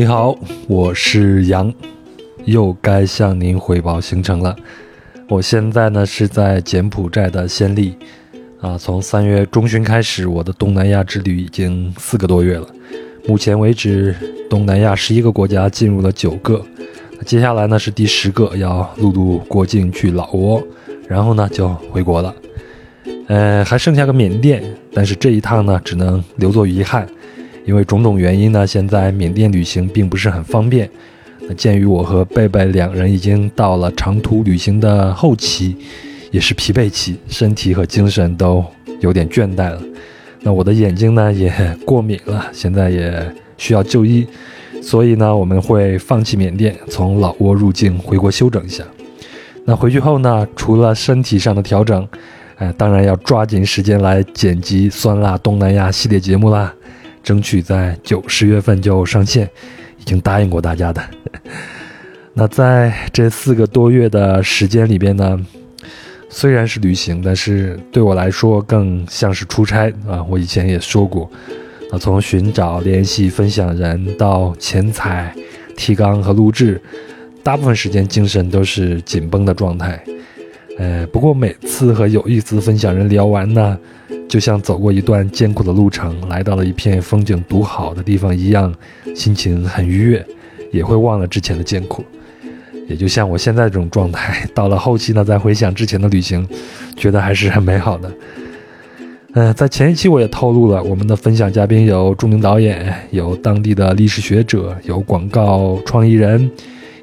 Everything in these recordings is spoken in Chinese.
你好，我是杨，又该向您汇报行程了。我现在呢是在柬埔寨的暹粒，啊，从三月中旬开始，我的东南亚之旅已经四个多月了。目前为止，东南亚十一个国家进入了九个，接下来呢是第十个，要陆路过境去老挝，然后呢就回国了。呃，还剩下个缅甸，但是这一趟呢只能留作遗憾。因为种种原因呢，现在缅甸旅行并不是很方便。那鉴于我和贝贝两人已经到了长途旅行的后期，也是疲惫期，身体和精神都有点倦怠了。那我的眼睛呢也过敏了，现在也需要就医。所以呢，我们会放弃缅甸，从老挝入境回国休整一下。那回去后呢，除了身体上的调整，哎，当然要抓紧时间来剪辑酸辣东南亚系列节目啦。争取在九十月份就上线，已经答应过大家的。那在这四个多月的时间里边呢，虽然是旅行，但是对我来说更像是出差啊。我以前也说过，啊，从寻找、联系分享人到前采、提纲和录制，大部分时间精神都是紧绷的状态。呃，不过每次和有意思的分享人聊完呢。就像走过一段艰苦的路程，来到了一片风景独好的地方一样，心情很愉悦，也会忘了之前的艰苦。也就像我现在这种状态，到了后期呢，再回想之前的旅行，觉得还是很美好的。嗯，在前一期我也透露了，我们的分享嘉宾有著名导演，有当地的历史学者，有广告创意人，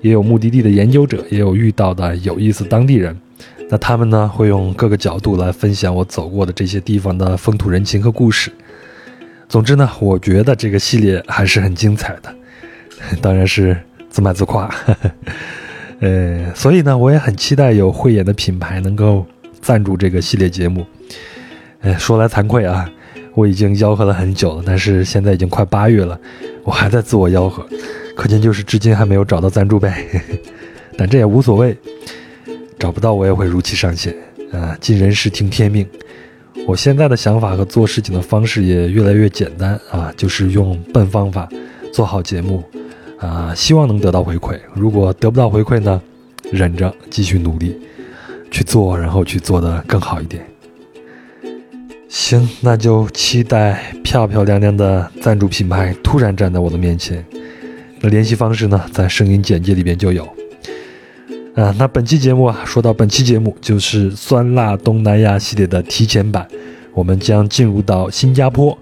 也有目的地的研究者，也有遇到的有意思当地人。那他们呢，会用各个角度来分享我走过的这些地方的风土人情和故事。总之呢，我觉得这个系列还是很精彩的，当然是自卖自夸。呃，所以呢，我也很期待有慧眼的品牌能够赞助这个系列节目。呃，说来惭愧啊，我已经吆喝了很久了，但是现在已经快八月了，我还在自我吆喝，可见就是至今还没有找到赞助呗。但这也无所谓。找不到我也会如期上线，啊，尽人事听天命。我现在的想法和做事情的方式也越来越简单啊，就是用笨方法做好节目，啊，希望能得到回馈。如果得不到回馈呢，忍着继续努力去做，然后去做的更好一点。行，那就期待漂漂亮亮的赞助品牌突然站在我的面前。那联系方式呢，在声音简介里边就有。啊，那本期节目啊，说到本期节目就是酸辣东南亚系列的提前版，我们将进入到新加坡。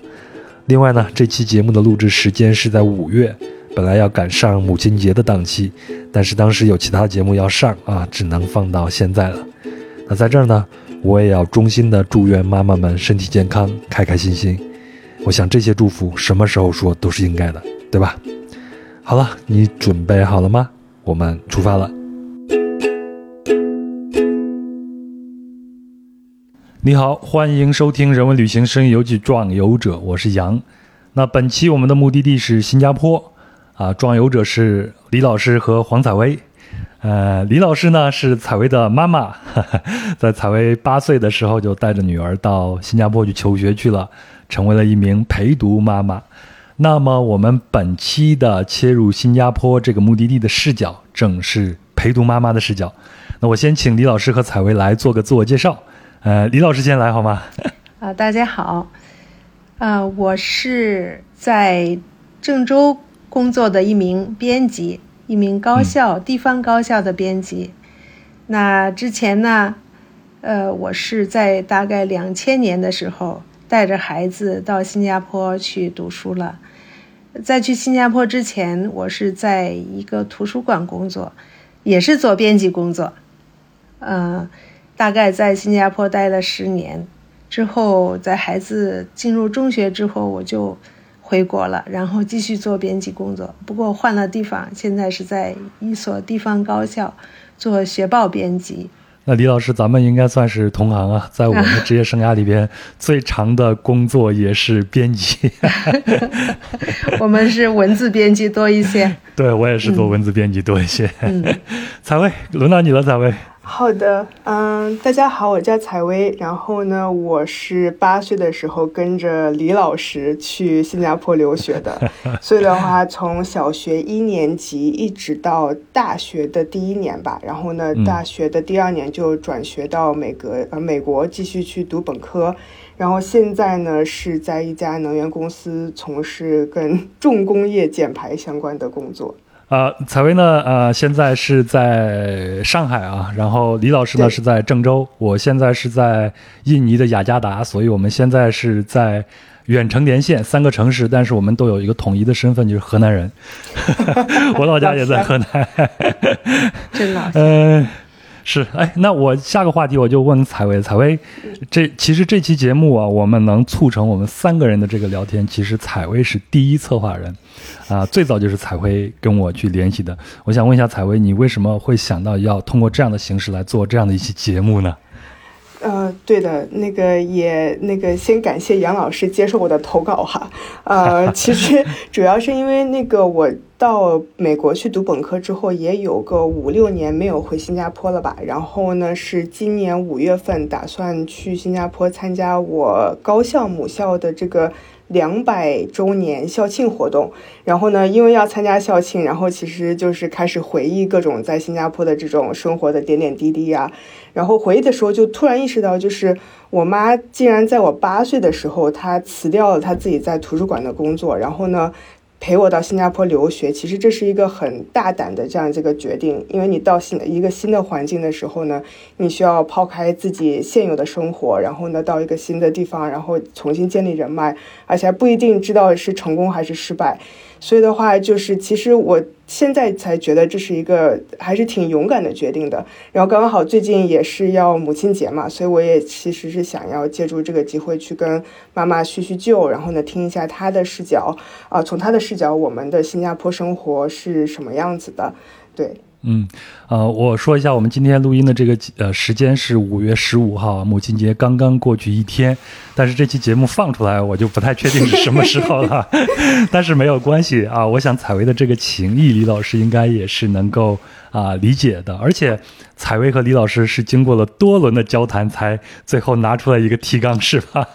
另外呢，这期节目的录制时间是在五月，本来要赶上母亲节的档期，但是当时有其他节目要上啊，只能放到现在了。那在这儿呢，我也要衷心的祝愿妈妈们身体健康，开开心心。我想这些祝福什么时候说都是应该的，对吧？好了，你准备好了吗？我们出发了。你好，欢迎收听《人文旅行声音游记·壮游者》，我是杨。那本期我们的目的地是新加坡，啊，壮游者是李老师和黄采薇。呃，李老师呢是采薇的妈妈，在采薇八岁的时候就带着女儿到新加坡去求学去了，成为了一名陪读妈妈。那么我们本期的切入新加坡这个目的地的视角，正是陪读妈妈的视角。那我先请李老师和采薇来做个自我介绍。呃，李老师先来好吗？啊，大家好，啊，我是在郑州工作的一名编辑，一名高校地方高校的编辑。那之前呢，呃，我是在大概两千年的时候带着孩子到新加坡去读书了。在去新加坡之前，我是在一个图书馆工作，也是做编辑工作，嗯。大概在新加坡待了十年，之后在孩子进入中学之后，我就回国了，然后继续做编辑工作。不过换了地方，现在是在一所地方高校做学报编辑。那李老师，咱们应该算是同行啊，在我们的职业生涯里边，最长的工作也是编辑。我们是文字编辑多一些。对我也是做文字编辑多一些。采薇，轮到你了，采薇。好的，嗯，大家好，我叫采薇。然后呢，我是八岁的时候跟着李老师去新加坡留学的，所以的话，从小学一年级一直到大学的第一年吧。然后呢，大学的第二年就转学到美国，呃，美国继续去读本科。然后现在呢，是在一家能源公司从事跟重工业减排相关的工作。呃，采薇呢，呃，现在是在上海啊，然后李老师呢是在郑州，我现在是在印尼的雅加达，所以我们现在是在远程连线三个城市，但是我们都有一个统一的身份，就是河南人，我老家也在河南，真老嗯。是，哎，那我下个话题我就问采薇，采薇，这其实这期节目啊，我们能促成我们三个人的这个聊天，其实采薇是第一策划人，啊，最早就是采薇跟我去联系的。我想问一下采薇，你为什么会想到要通过这样的形式来做这样的一期节目呢？呃，对的，那个也那个先感谢杨老师接受我的投稿哈。呃，其实主要是因为那个我到美国去读本科之后，也有个五六年没有回新加坡了吧。然后呢，是今年五月份打算去新加坡参加我高校母校的这个。两百周年校庆活动，然后呢，因为要参加校庆，然后其实就是开始回忆各种在新加坡的这种生活的点点滴滴呀。然后回忆的时候，就突然意识到，就是我妈竟然在我八岁的时候，她辞掉了她自己在图书馆的工作，然后呢。陪我到新加坡留学，其实这是一个很大胆的这样这个决定，因为你到新一个新的环境的时候呢，你需要抛开自己现有的生活，然后呢到一个新的地方，然后重新建立人脉，而且还不一定知道是成功还是失败。所以的话，就是其实我现在才觉得这是一个还是挺勇敢的决定的。然后刚刚好最近也是要母亲节嘛，所以我也其实是想要借助这个机会去跟妈妈叙叙旧，然后呢听一下她的视角啊，从她的视角，我们的新加坡生活是什么样子的？对。嗯，呃，我说一下，我们今天录音的这个呃时间是五月十五号，母亲节刚刚过去一天，但是这期节目放出来，我就不太确定是什么时候了。但是没有关系啊，我想采薇的这个情谊，李老师应该也是能够啊理解的，而且。采薇和李老师是经过了多轮的交谈，才最后拿出来一个提纲，是吧？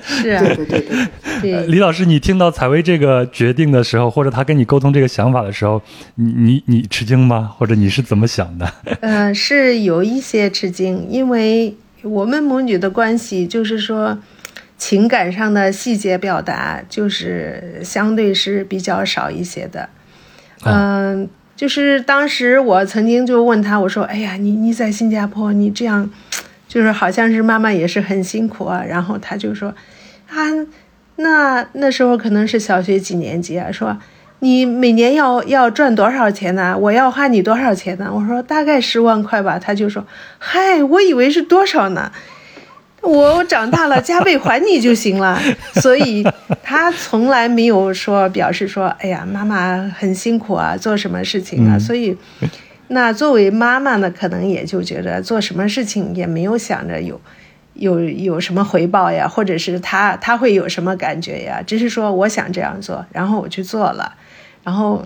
是啊，对对对。李老师，你听到采薇这个决定的时候，或者他跟你沟通这个想法的时候，你你你吃惊吗？或者你是怎么想的？嗯，是有一些吃惊，因为我们母女的关系，就是说情感上的细节表达，就是相对是比较少一些的。嗯。就是当时我曾经就问他，我说：“哎呀，你你在新加坡，你这样，就是好像是妈妈也是很辛苦啊。”然后他就说：“啊，那那时候可能是小学几年级啊？说你每年要要赚多少钱呢？我要花你多少钱呢？”我说：“大概十万块吧。”他就说：“嗨，我以为是多少呢？”我长大了加倍还你就行了，所以他从来没有说表示说，哎呀，妈妈很辛苦啊，做什么事情啊？所以，那作为妈妈呢，可能也就觉得做什么事情也没有想着有有有什么回报呀，或者是他他会有什么感觉呀？只是说我想这样做，然后我去做了，然后，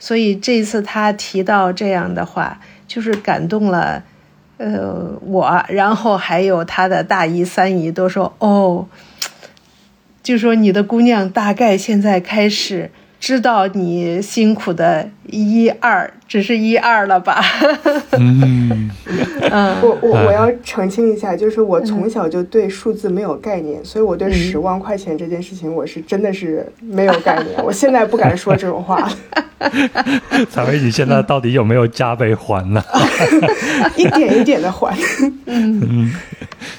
所以这次他提到这样的话，就是感动了。呃，我，然后还有他的大姨、三姨都说，哦，就说你的姑娘大概现在开始。知道你辛苦的一二，只是一二了吧？嗯，我我我要澄清一下，就是我从小就对数字没有概念，所以我对十万块钱这件事情，我是真的是没有概念。我现在不敢说这种话。彩薇，你现在到底有没有加倍还呢？一点一点的还。嗯。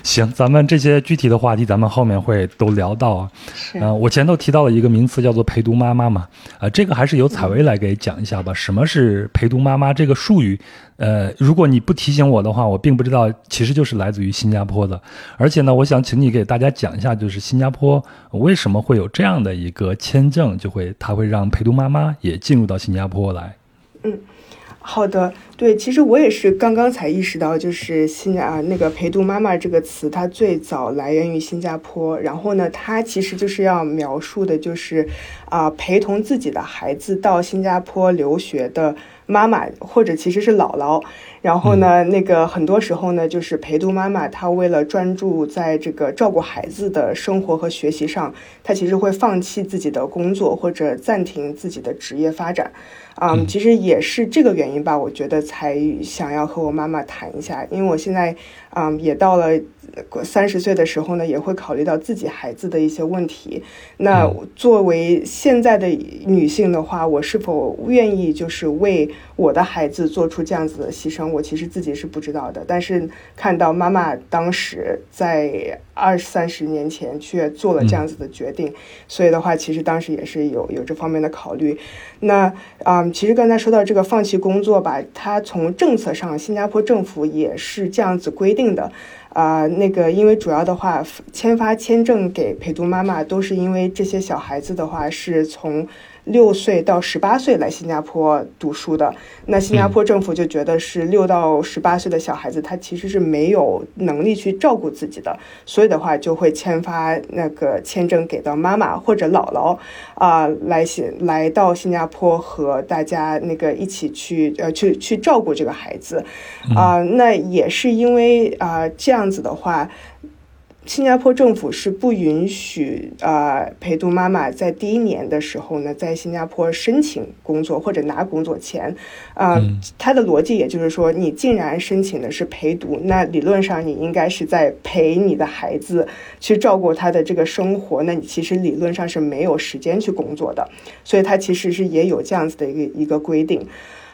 行，咱们这些具体的话题，咱们后面会都聊到啊。嗯，我前头提到了一个名词，叫做陪读妈妈嘛。啊，这个还是由采薇来给讲一下吧。什么是陪陪读妈妈这个术语？呃，如果你不提醒我的话，我并不知道，其实就是来自于新加坡的。而且呢，我想请你给大家讲一下，就是新加坡为什么会有这样的一个签证，就会它会让陪读妈妈也进入到新加坡来。嗯。好的，对，其实我也是刚刚才意识到，就是新啊那个陪读妈妈这个词，它最早来源于新加坡。然后呢，它其实就是要描述的，就是啊陪同自己的孩子到新加坡留学的妈妈或者其实是姥姥。然后呢，那个很多时候呢，就是陪读妈妈，她为了专注在这个照顾孩子的生活和学习上，她其实会放弃自己的工作或者暂停自己的职业发展。啊，其实也是这个原因吧，我觉得才想要和我妈妈谈一下，因为我现在啊也到了三十岁的时候呢，也会考虑到自己孩子的一些问题。那作为现在的女性的话，我是否愿意就是为我的孩子做出这样子的牺牲？我其实自己是不知道的。但是看到妈妈当时在二三十年前却做了这样子的决定，所以的话，其实当时也是有有这方面的考虑。那啊。其实刚才说到这个放弃工作吧，它从政策上，新加坡政府也是这样子规定的，啊，那个因为主要的话，签发签证给陪读妈妈，都是因为这些小孩子的话是从。六岁到十八岁来新加坡读书的，那新加坡政府就觉得是六到十八岁的小孩子，他其实是没有能力去照顾自己的，所以的话就会签发那个签证给到妈妈或者姥姥啊，来新来到新加坡和大家那个一起去呃去去照顾这个孩子。啊，那也是因为啊这样子的话。新加坡政府是不允许啊陪读妈妈在第一年的时候呢，在新加坡申请工作或者拿工作签，啊，它的逻辑也就是说，你既然申请的是陪读，那理论上你应该是在陪你的孩子去照顾他的这个生活，那你其实理论上是没有时间去工作的，所以它其实是也有这样子的一个一个规定，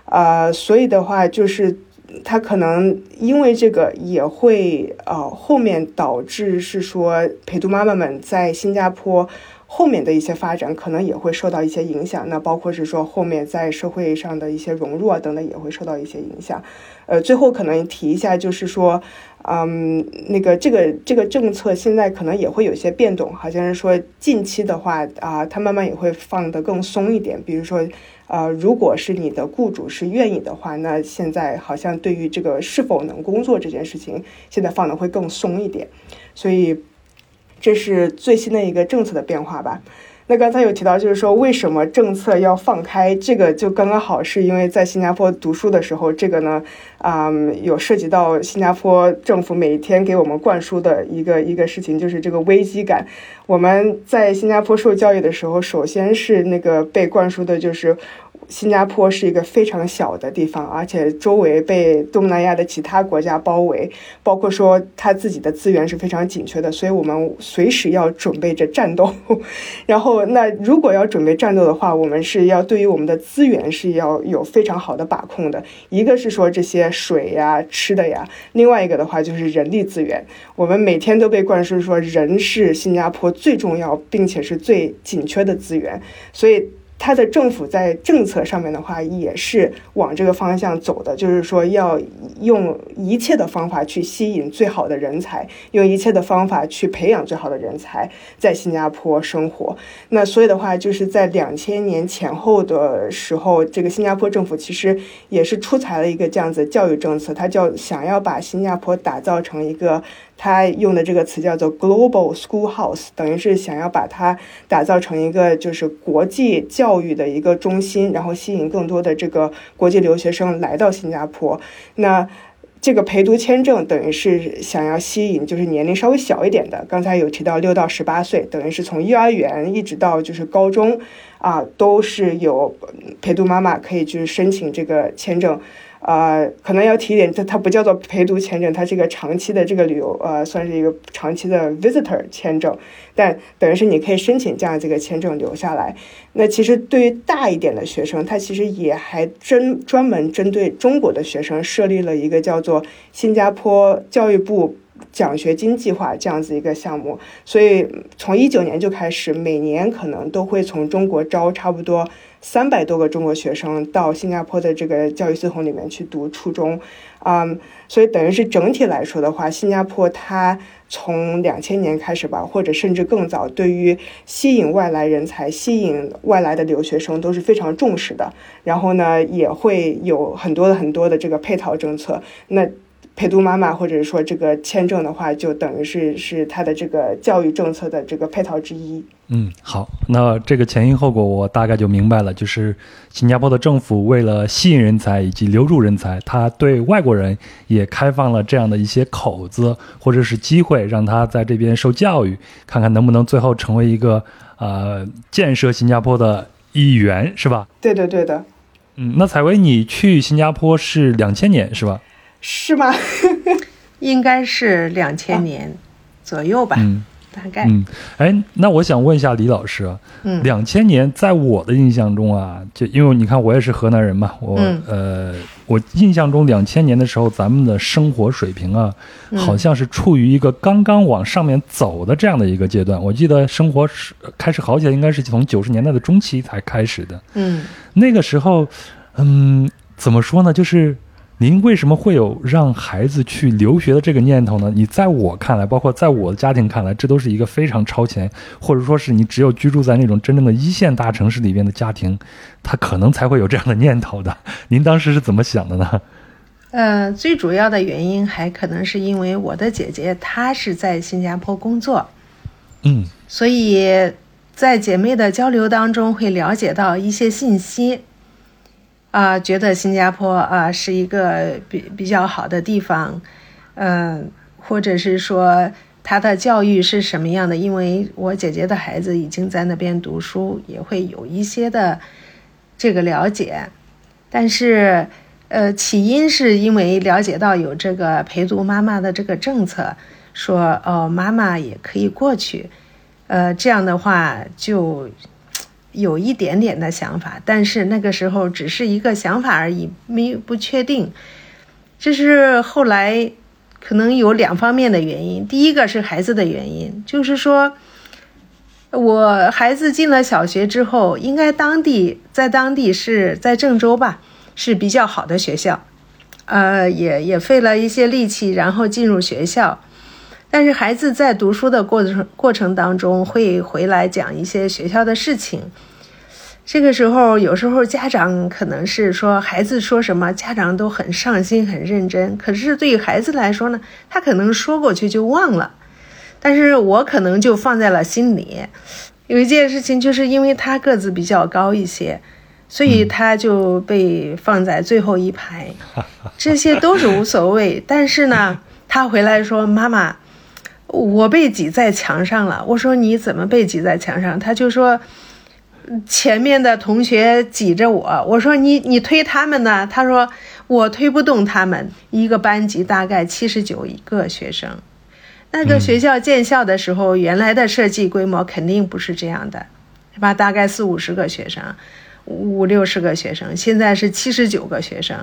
啊，所以的话就是。他可能因为这个也会呃后面导致是说陪读妈妈们在新加坡后面的一些发展可能也会受到一些影响，那包括是说后面在社会上的一些融入啊等等也会受到一些影响。呃，最后可能提一下就是说，嗯，那个这个这个政策现在可能也会有些变动，好像是说近期的话啊，它慢慢也会放得更松一点，比如说。呃，如果是你的雇主是愿意的话，那现在好像对于这个是否能工作这件事情，现在放的会更松一点，所以这是最新的一个政策的变化吧。那刚才有提到，就是说为什么政策要放开？这个就刚刚好是因为在新加坡读书的时候，这个呢，啊，有涉及到新加坡政府每天给我们灌输的一个一个事情，就是这个危机感。我们在新加坡受教育的时候，首先是那个被灌输的就是。新加坡是一个非常小的地方，而且周围被东南亚的其他国家包围，包括说它自己的资源是非常紧缺的，所以我们随时要准备着战斗。然后，那如果要准备战斗的话，我们是要对于我们的资源是要有非常好的把控的。一个是说这些水呀、吃的呀，另外一个的话就是人力资源。我们每天都被灌输说人是新加坡最重要并且是最紧缺的资源，所以。他的政府在政策上面的话，也是往这个方向走的，就是说要用一切的方法去吸引最好的人才，用一切的方法去培养最好的人才在新加坡生活。那所以的话，就是在两千年前后的时候，这个新加坡政府其实也是出台了一个这样子教育政策，它叫想要把新加坡打造成一个。他用的这个词叫做 Global Schoolhouse，等于是想要把它打造成一个就是国际教育的一个中心，然后吸引更多的这个国际留学生来到新加坡。那这个陪读签证等于是想要吸引就是年龄稍微小一点的，刚才有提到六到十八岁，等于是从幼儿园一直到就是高中啊，都是有陪读妈妈可以去申请这个签证。呃，可能要提一点，它它不叫做陪读签证，它是一个长期的这个旅游，呃，算是一个长期的 visitor 签证，但等于是你可以申请这样这个签证留下来。那其实对于大一点的学生，他其实也还针专门针对中国的学生设立了一个叫做新加坡教育部奖学金计划这样子一个项目，所以从一九年就开始，每年可能都会从中国招差不多。三百多个中国学生到新加坡的这个教育系统里面去读初中，啊，所以等于是整体来说的话，新加坡它从两千年开始吧，或者甚至更早，对于吸引外来人才、吸引外来的留学生都是非常重视的。然后呢，也会有很多的很多的这个配套政策。那陪读妈妈或者说这个签证的话，就等于是是他的这个教育政策的这个配套之一。嗯，好，那这个前因后果我大概就明白了。就是新加坡的政府为了吸引人才以及留住人才，他对外国人也开放了这样的一些口子或者是机会，让他在这边受教育，看看能不能最后成为一个呃建设新加坡的一员，是吧？对的，对的。嗯，那采薇，你去新加坡是两千年是吧？是吗？应该是两千年左右吧，嗯大概。嗯，哎，那我想问一下李老师啊，嗯两千年在我的印象中啊，就因为你看我也是河南人嘛，我、嗯呃，我印象中两千年的时候，咱们的生活水平啊，嗯好像是处于一个刚刚往上面走的这样的一个阶段。我记得生活是开始好起来，应该是从九十年代的中期才开始的。嗯那个时候，嗯，怎么说呢？就是您为什么会有让孩子去留学的这个念头呢？你在我看来，包括在我的家庭看来，这都是一个非常超前，或者说是你只有居住在那种真正的一线大城市里边的家庭，他可能才会有这样的念头的。您当时是怎么想的呢？呃，最主要的原因还可能是因为我的姐姐她是在新加坡工作，嗯所以在姐妹的交流当中会了解到一些信息，啊、觉得新加坡啊、是一个比比较好的地方，嗯、或者是说它的教育是什么样的？因为我姐姐的孩子已经在那边读书，也会有一些的这个了解，但是。呃，起因是因为了解到有这个陪读妈妈的这个政策，说哦，妈妈也可以过去，呃，这样的话就有一点点的想法，但是那个时候只是一个想法而已，没不确定。这是后来可能有两方面的原因，第一个是孩子的原因，就是说。我孩子进了小学之后，应该当地在当地是在郑州吧，是比较好的学校，呃，也也费了一些力气，然后进入学校。但是孩子在读书的过程过程当中，会回来讲一些学校的事情。这个时候，有时候家长可能是说孩子说什么，家长都很上心、很认真。可是对于孩子来说呢，他可能说过去就忘了，但是我可能就放在了心里。有一件事情，就是因为他个子比较高一些，所以他就被放在最后一排。这些都是无所谓，但是呢，他回来说：“妈妈，我被挤在墙上了。”我说：“你怎么被挤在墙上？”他就说：“前面的同学挤着我。”我说：“你你推他们呢？”他说：“我推不动他们。”一个班级大概七十九个学生。那个学校建校的时候，原来的设计规模肯定不是这样的，是吧？大概四五十个学生，五六十个学生，现在是七十九个学生，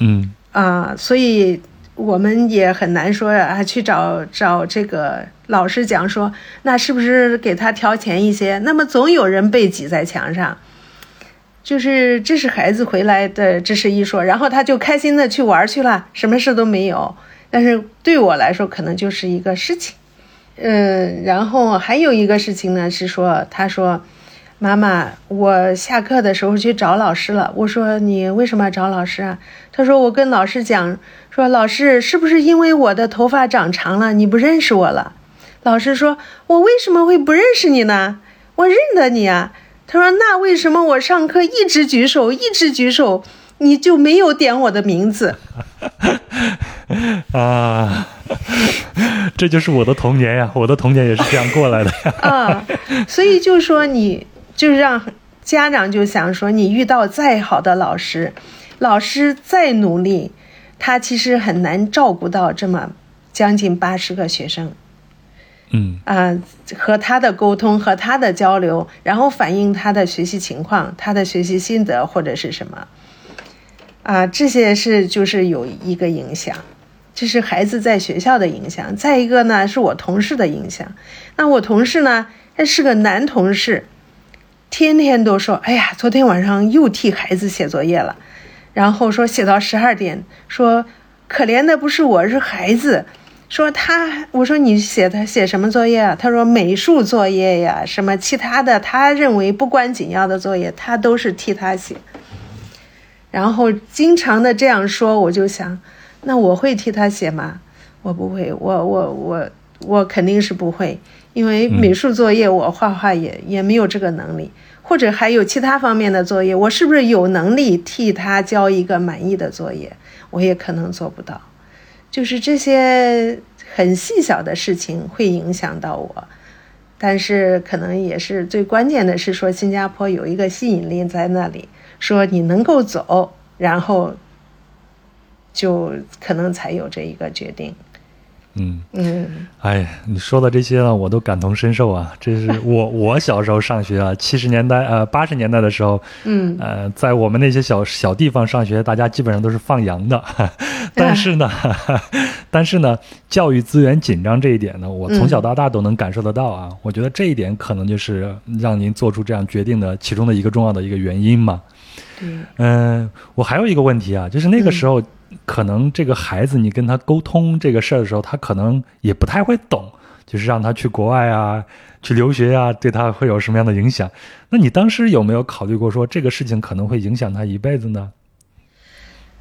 嗯啊、所以我们也很难说啊，去找找这个老师讲说，那是不是给他调钱一些？那么总有人被挤在墙上，就是这是孩子回来的，这是一说，然后他就开心的去玩去了，什么事都没有。但是对我来说，可能就是一个事情。嗯，然后还有一个事情呢，是说，他说，妈妈，我下课的时候去找老师了。我说你为什么要找老师啊？他说我跟老师讲，说老师是不是因为我的头发长长了，你不认识我了？老师说，我为什么会不认识你呢？我认得你啊。他说那为什么我上课一直举手，一直举手，你就没有点我的名字？啊，这就是我的童年呀！我的童年也是这样过来的呀。啊，所以就说你就是让家长就想说，你遇到再好的老师，老师再努力，他其实很难照顾到这么将近八十个学生嗯啊，和他的沟通和他的交流，然后反映他的学习情况、他的学习心得或者是什么啊，这些是就是有一个影响。这是孩子在学校的影响，再一个呢是我同事的影响。那我同事呢，他是个男同事，天天都说：“哎呀，昨天晚上又替孩子写作业了。”然后说写到十二点，说可怜的不是我，是孩子。说他，我说你写的写什么作业啊？他说美术作业呀，什么其他的，他认为不关紧要的作业，他都是替他写。然后经常的这样说，我就想，那我会替他写吗？我不会，我我我我肯定是不会，因为美术作业我画画也也没有这个能力，或者还有其他方面的作业，我是不是有能力替他交一个满意的作业？我也可能做不到，就是这些很细小的事情会影响到我，但是可能也是最关键的是说，新加坡有一个吸引力在那里，说你能够走，然后就可能才有这一个决定。嗯嗯，哎，你说的这些呢，我都感同身受啊。这是我 我小时候上学啊，七十年代呃八十年代的时候，嗯呃，在我们那些小小地方上学，大家基本上都是放羊的。但是呢，但是呢，教育资源紧张这一点呢，我从小到大都能感受得到啊。我觉得这一点可能就是让您做出这样决定的其中的一个重要的一个原因嘛。对，嗯，我还有一个问题啊，就是那个时候。可能这个孩子，你跟他沟通这个事儿的时候，他可能也不太会懂，就是让他去国外啊，去留学啊，对他会有什么样的影响？那你当时有没有考虑过说这个事情可能会影响他一辈子呢？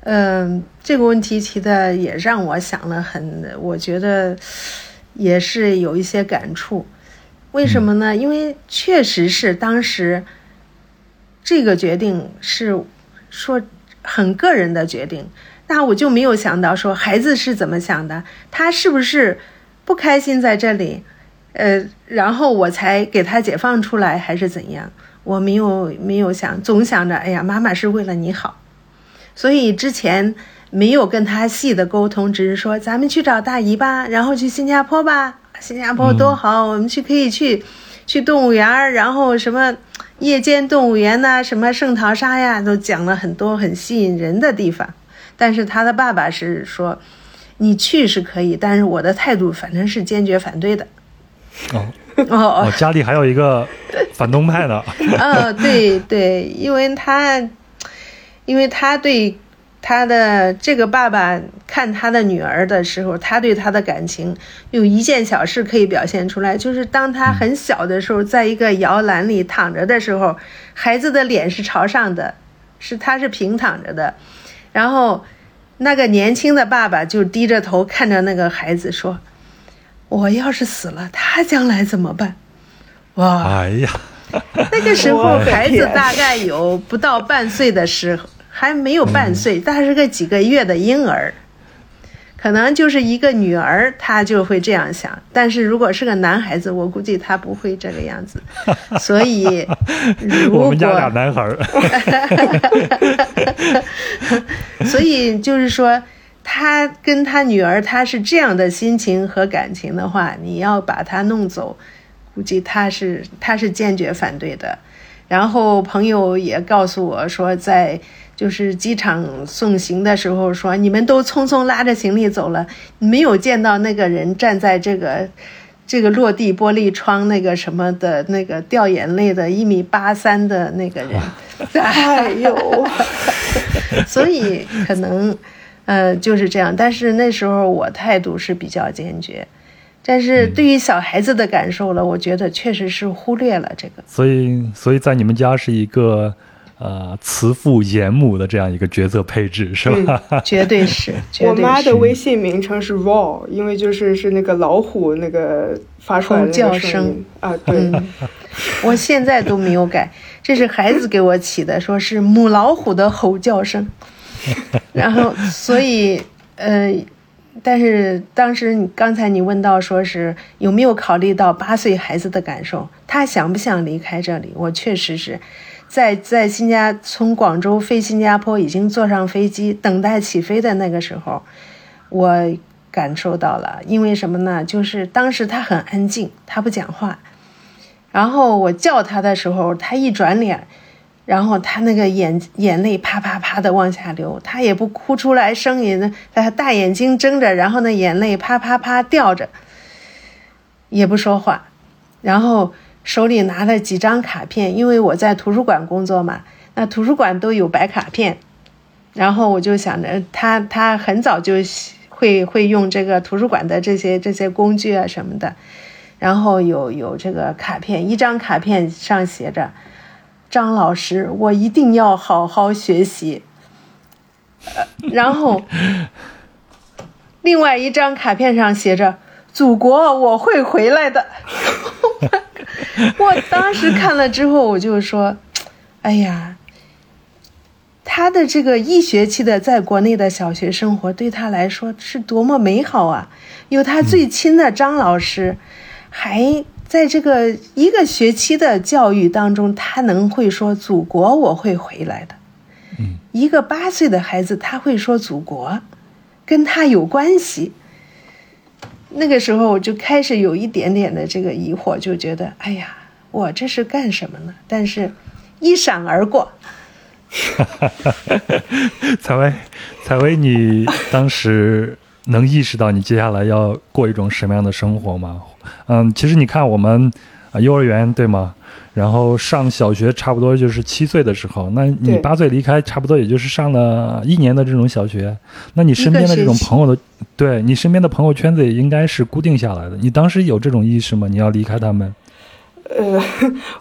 嗯，这个问题提的也让我想了很，我觉得也是有一些感触。为什么呢？因为确实是当时这个决定是说很个人的决定。那我就没有想到说孩子是怎么想的，他是不是不开心在这里，呃，然后我才给他解放出来，还是怎样？我没有没有想，总想着，哎呀，妈妈是为了你好，所以之前没有跟他细的沟通，只是说咱们去找大姨吧，然后去新加坡吧，新加坡多好，我们去可以去去动物园，然后什么夜间动物园呐，什么圣淘沙呀，都讲了很多很吸引人的地方。但是他的爸爸是说，你去是可以，但是我的态度反正是坚决反对的。哦哦，家里还有一个反动派的。哦，对对，因为他，因为他对他的这个爸爸看他的女儿的时候，他对他的感情有一件小事可以表现出来，就是当他很小的时候，在一个摇篮里躺着的时候，孩子的脸是朝上的，是他是平躺着的。然后，那个年轻的爸爸就低着头看着那个孩子说：“我要是死了，他将来怎么办？”哇！哎呀，那个时候孩子大概有不到半岁的时候，还没有半岁，他是个几个月的婴儿。可能就是一个女儿，她就会这样想。但是如果是个男孩子，我估计他不会这个样子。所以，我们家俩男孩。所以就是说，他跟他女儿，他是这样的心情和感情的话，你要把他弄走，估计他是他是坚决反对的。然后朋友也告诉我说，在。就是机场送行的时候，说你们都匆匆拉着行李走了，没有见到那个人站在这个这个落地玻璃窗那个什么的那个掉眼泪的一米八三的那个人。哎呦，所以可能呃就是这样，但是那时候我态度是比较坚决，但是对于小孩子的感受了，我觉得确实是忽略了这个。所以，所以在你们家是一个。呃，慈父严母的这样一个角色配置是吧？绝对是。我妈的微信名称是 Raw，因为就是是那个老虎那个发出来的叫声啊。对，我现在都没有改，这是孩子给我起的，说是母老虎的吼叫声。然后，所以呃，但是当时你刚才你问到说是有没有考虑到八岁孩子的感受，他想不想离开这里？我确实是。在在新加从广州飞新加坡，已经坐上飞机等待起飞的那个时候，我感受到了，因为什么呢？就是当时他很安静，他不讲话，然后我叫他的时候，他一转脸，然后他那个眼眼泪啪啪啪的往下流，他也不哭出来声音，他大眼睛睁着，然后那眼泪啪啪啪掉着，也不说话，然后。手里拿了几张卡片，因为我在图书馆工作嘛，那图书馆都有白卡片，然后我就想着他他很早就会会用这个图书馆的这些这些工具啊什么的，然后有有这个卡片，一张卡片上写着张老师，我一定要好好学习，然后另外一张卡片上写着“祖国，我会回来的”。我当时看了之后，我就说：“哎呀，他的这个一学期的在国内的小学生活，对他来说是多么美好啊！有他最亲的张老师，还在这个一个学期的教育当中，他能会说‘祖国，我会回来的’。嗯，一个八岁的孩子，他会说‘祖国’，跟他有关系。”那个时候我就开始有一点点的这个疑惑，就觉得，哎呀，我这是干什么呢？但是，一闪而过。采薇，采薇，你当时能意识到你接下来要过一种什么样的生活吗？嗯，其实你看我们啊，幼儿园对吗？然后上小学差不多就是七岁的时候，那你八岁离开，差不多也就是上了一年的这种小学。那你身边的这种朋友的，对你身边的朋友圈子也应该是固定下来的。你当时有这种意识吗？你要离开他们？呃，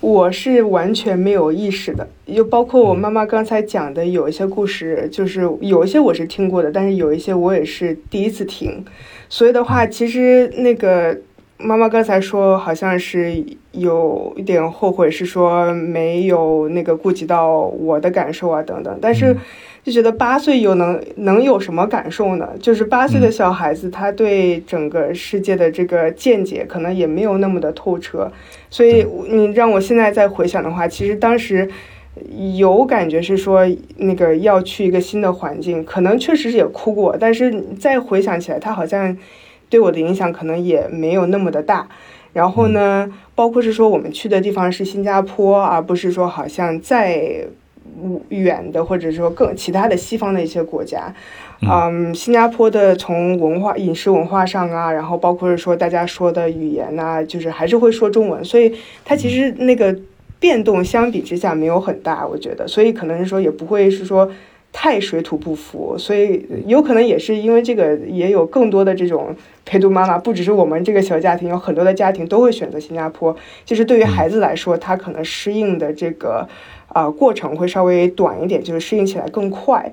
我是完全没有意识的。就包括我妈妈刚才讲的有一些故事，就是有一些我是听过的，但是有一些我也是第一次听。所以的话，其实那个。妈妈刚才说，好像是有一点后悔，是说没有那个顾及到我的感受啊，等等。但是就觉得八岁又能能有什么感受呢？就是八岁的小孩子，他对整个世界的这个见解可能也没有那么的透彻。所以你让我现在再回想的话，其实当时有感觉是说那个要去一个新的环境，可能确实是也哭过。但是再回想起来，他好像。对我的影响可能也没有那么的大，然后呢，包括是说我们去的地方是新加坡，而不是说好像再远的，或者说更其他的西方的一些国家。嗯，新加坡的从文化、饮食文化上啊，然后包括是说大家说的语言呐，就是还是会说中文，所以它其实那个变动相比之下没有很大，我觉得，所以可能是说也不会是说。太水土不服，所以有可能也是因为这个，也有更多的这种陪读妈妈，不只是我们这个小家庭，有很多的家庭都会选择新加坡。就是对于孩子来说，他可能适应的这个啊过程会稍微短一点，就是适应起来更快。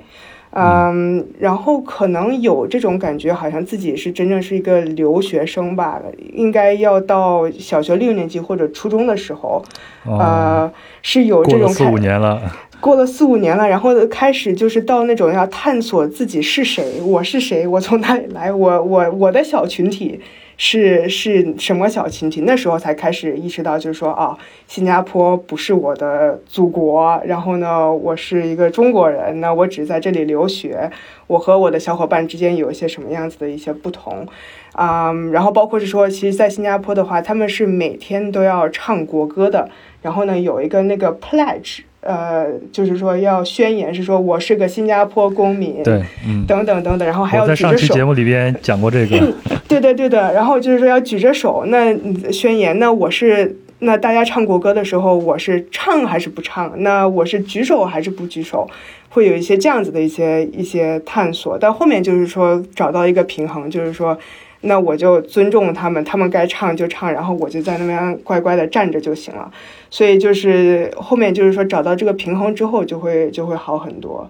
嗯，然后可能有这种感觉，好像自己是真正是一个留学生吧，应该要到小学六年级或者初中的时候，呃，是有这种四五年了。过了四五年了，然后开始就是到那种要探索自己是谁，我是谁，我从哪里来，我我我的小群体是是什么小群体？那时候才开始意识到，就是说啊，新加坡不是我的祖国，然后呢，我是一个中国人，那我只在这里留学，我和我的小伙伴之间有一些什么样子的一些不同，啊，然后包括是说，其实，在新加坡的话，他们是每天都要唱国歌的，然后呢，有一个那个 pledge。呃，就是说要宣言，是说我是个新加坡公民，对，等等等等，然后还要举着手。在上期节目里边讲过这个，对对对的。然后就是说要举着手，那宣言，那我是那大家唱国歌的时候，我是唱还是不唱？那我是举手还是不举手？会有一些这样子的一些一些探索。但后面就是说找到一个平衡，就是说。那我就尊重他们，他们该唱就唱，然后我就在那边乖乖的站着就行了。所以就是后面就是说找到这个平衡之后，就会就会好很多。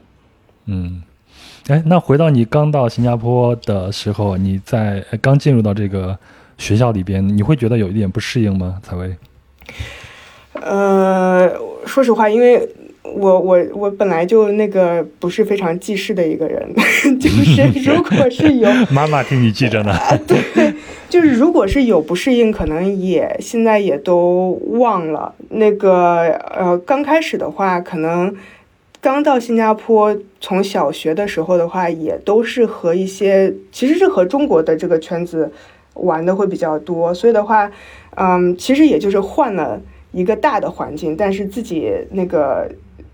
嗯，哎，那回到你刚到新加坡的时候，你在刚进入到这个学校里边，你会觉得有一点不适应吗？采薇？呃，说实话，因为。我我我本来就那个不是非常记事的一个人，就是 如果是有 妈妈替你记着呢，对，就是如果是有不适应，可能也现在也都忘了。那个呃，刚开始的话，可能刚到新加坡，从小学的时候的话，也都是和一些其实是和中国的这个圈子玩的会比较多，所以的话，嗯，其实也就是换了一个大的环境，但是自己那个。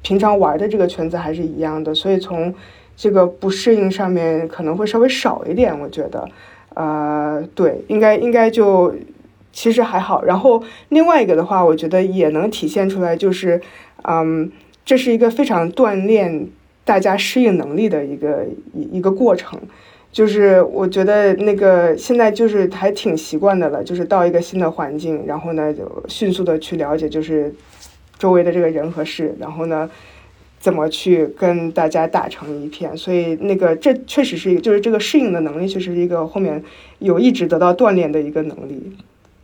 平常玩的这个圈子还是一样的，所以从这个不适应上面可能会稍微少一点，我觉得，呃，对，应该应该就其实还好。然后另外一个的话，我觉得也能体现出来，就是，嗯，这是一个非常锻炼大家适应能力的一个一一个过程。就是我觉得那个现在就是还挺习惯的了，就是到一个新的环境，然后呢就迅速的去了解，就是。周围的这个人和事，然后呢，怎么去跟大家打成一片。所以那个这确实是一个，就是这个适应的能力，确实是一个后面有一直得到锻炼的一个能力。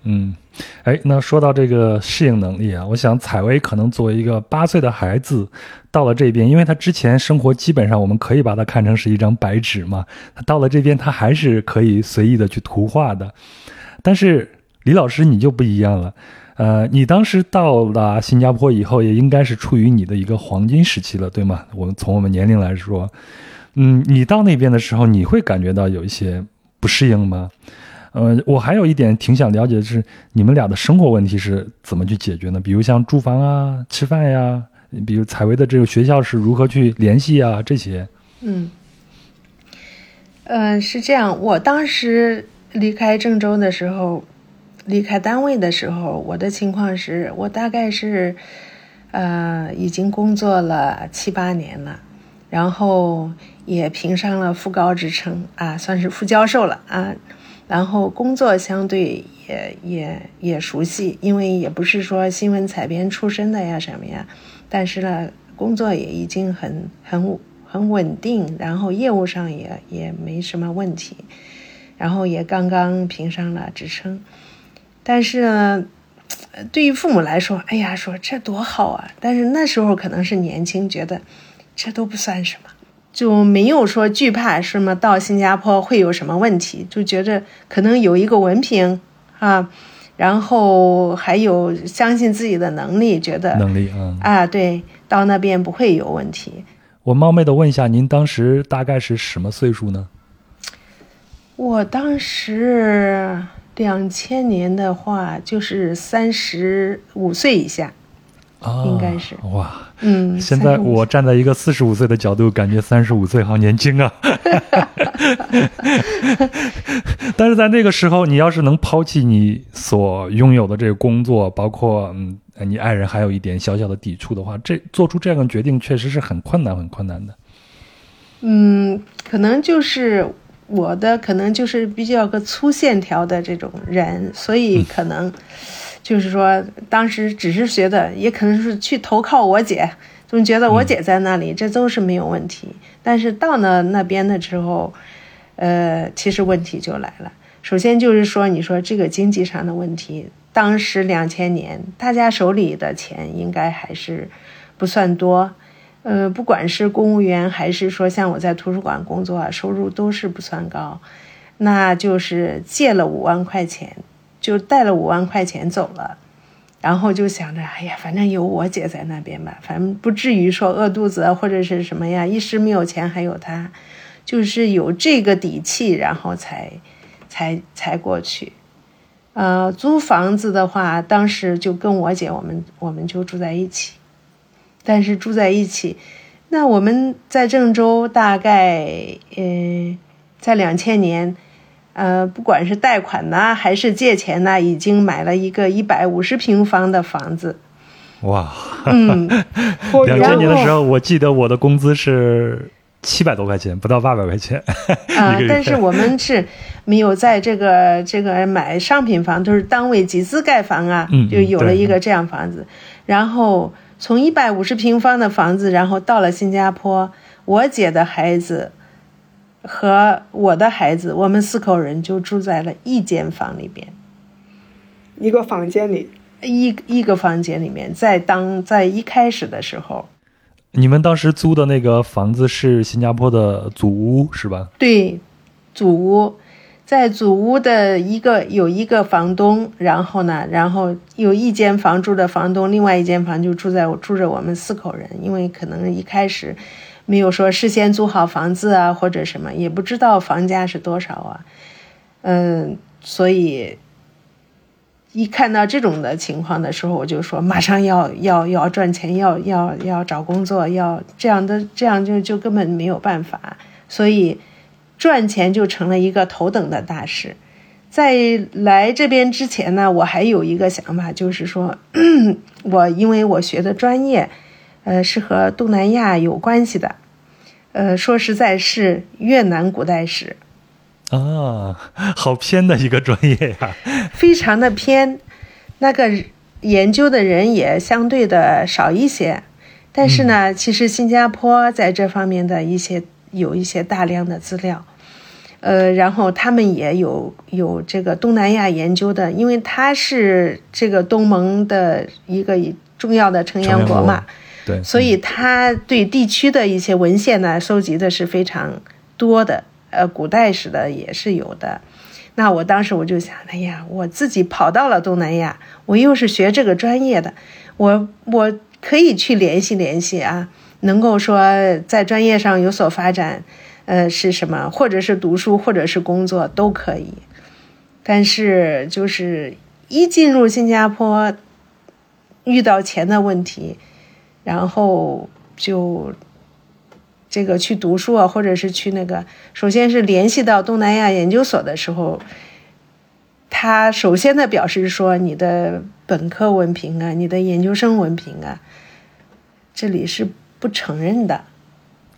嗯，哎，那说到这个适应能力啊，我想采薇可能作为一个八岁的孩子到了这边，因为他之前生活基本上我们可以把它看成是一张白纸嘛，他到了这边他还是可以随意的去图画的。但是李老师你就不一样了，呃，你当时到了新加坡以后，也应该是处于你的一个黄金时期了，对吗？我们从我们年龄来说，嗯，你到那边的时候，你会感觉到有一些不适应吗？呃，我还有一点挺想了解的是，你们俩的生活问题是怎么去解决呢？比如像住房啊、吃饭呀，比如采薇的这个学校是如何去联系啊，这些。嗯，呃，是这样。我当时离开郑州的时候，离开单位的时候，我的情况是我大概是，呃，已经工作了七八年了，然后也评上了副高职称啊，算是副教授了啊。然后工作相对也也也熟悉，因为也不是说新闻采编出身的呀什么呀，但是呢，工作也已经很很很稳定，然后业务上也也没什么问题，然后也刚刚评上了职称，但是呢，对于父母来说，哎呀，说这多好啊！但是那时候可能是年轻，觉得这都不算什么。就没有说惧怕什么到新加坡会有什么问题，就觉着可能有一个文凭啊，然后还有相信自己的能力，觉得能力啊啊，对，到那边不会有问题。我冒昧的问一下，您当时大概是什么岁数呢？我当时两千年的话，就是三十五岁以下。啊，应该是哇，嗯。现在我站在一个四十五岁的角度，感觉三十五岁好年轻啊。但是在那个时候，你要是能抛弃你所拥有的这个工作，包括嗯，你爱人还有一点小小的抵触的话，这做出这样的决定确实是很困难，很困难的。嗯，可能就是我的，可能就是比较个粗线条的这种人，所以可能。就是说，当时只是觉得，也可能是去投靠我姐，总觉得我姐在那里，这都是没有问题。但是到了那边的时候，呃，其实问题就来了。首先就是说，你说这个经济上的问题，当时两千年，大家手里的钱应该还是不算多，呃，不管是公务员还是说像我在图书馆工作啊，收入都是不算高，那就是借了五万块钱。就带了五万块钱走了，然后就想着，哎呀，反正有我姐在那边吧，反正不至于说饿肚子或者是什么呀，一时没有钱还有她，就是有这个底气，然后才才才过去。呃，租房子的话，当时就跟我姐我们我们就住在一起，但是住在一起，那我们在郑州大概，呃，在两千年。呃，不管是贷款呐，还是借钱呐，已经买了一个一百五十平方的房子。哇，嗯，两千年的时候，我记得我的工资是七百多块钱，不到八百块钱。啊，但是我们是没有在这个这个买商品房，都是单位集资盖房啊，就有了一个这样房子。然后从一百五十平方的房子，然后到了新加坡，我姐的孩子。和我的孩子，我们四口人就住在了一间房里边，一个房间里，一一个房间里面。在当在一开始的时候，你们当时租的那个房子是新加坡的祖屋是吧？对，祖屋，在祖屋的一个有一个房东，然后呢，然后有一间房住的房东，另外一间房就住在住着我们四口人，因为可能一开始。没有说事先租好房子啊，或者什么，也不知道房价是多少啊，嗯，所以一看到这种的情况的时候，我就说马上要要要赚钱，要要要找工作，要这样的这样就就根本没有办法，所以赚钱就成了一个头等的大事。在来这边之前呢，我还有一个想法，就是说 我因为我学的专业。呃，是和东南亚有关系的，呃，说实在是越南古代史，啊，好偏的一个专业呀，非常的偏，那个研究的人也相对的少一些，但是呢，其实新加坡在这方面的一些有一些大量的资料，呃，然后他们也有有这个东南亚研究的，因为他是这个东盟的一个重要的成员国嘛，对，所以他对地区的一些文献呢，收集的是非常多的，呃，古代史的也是有的。那我当时我就想，哎呀，我自己跑到了东南亚，我又是学这个专业的，我我。可以去联系联系啊，能够说在专业上有所发展，呃，是什么？或者是读书，或者是工作都可以。但是就是一进入新加坡，遇到钱的问题，然后就这个去读书啊，或者是去那个，首先是联系到东南亚研究所的时候，他首先的表示说你的本科文凭啊，你的研究生文凭啊。这里是不承认的，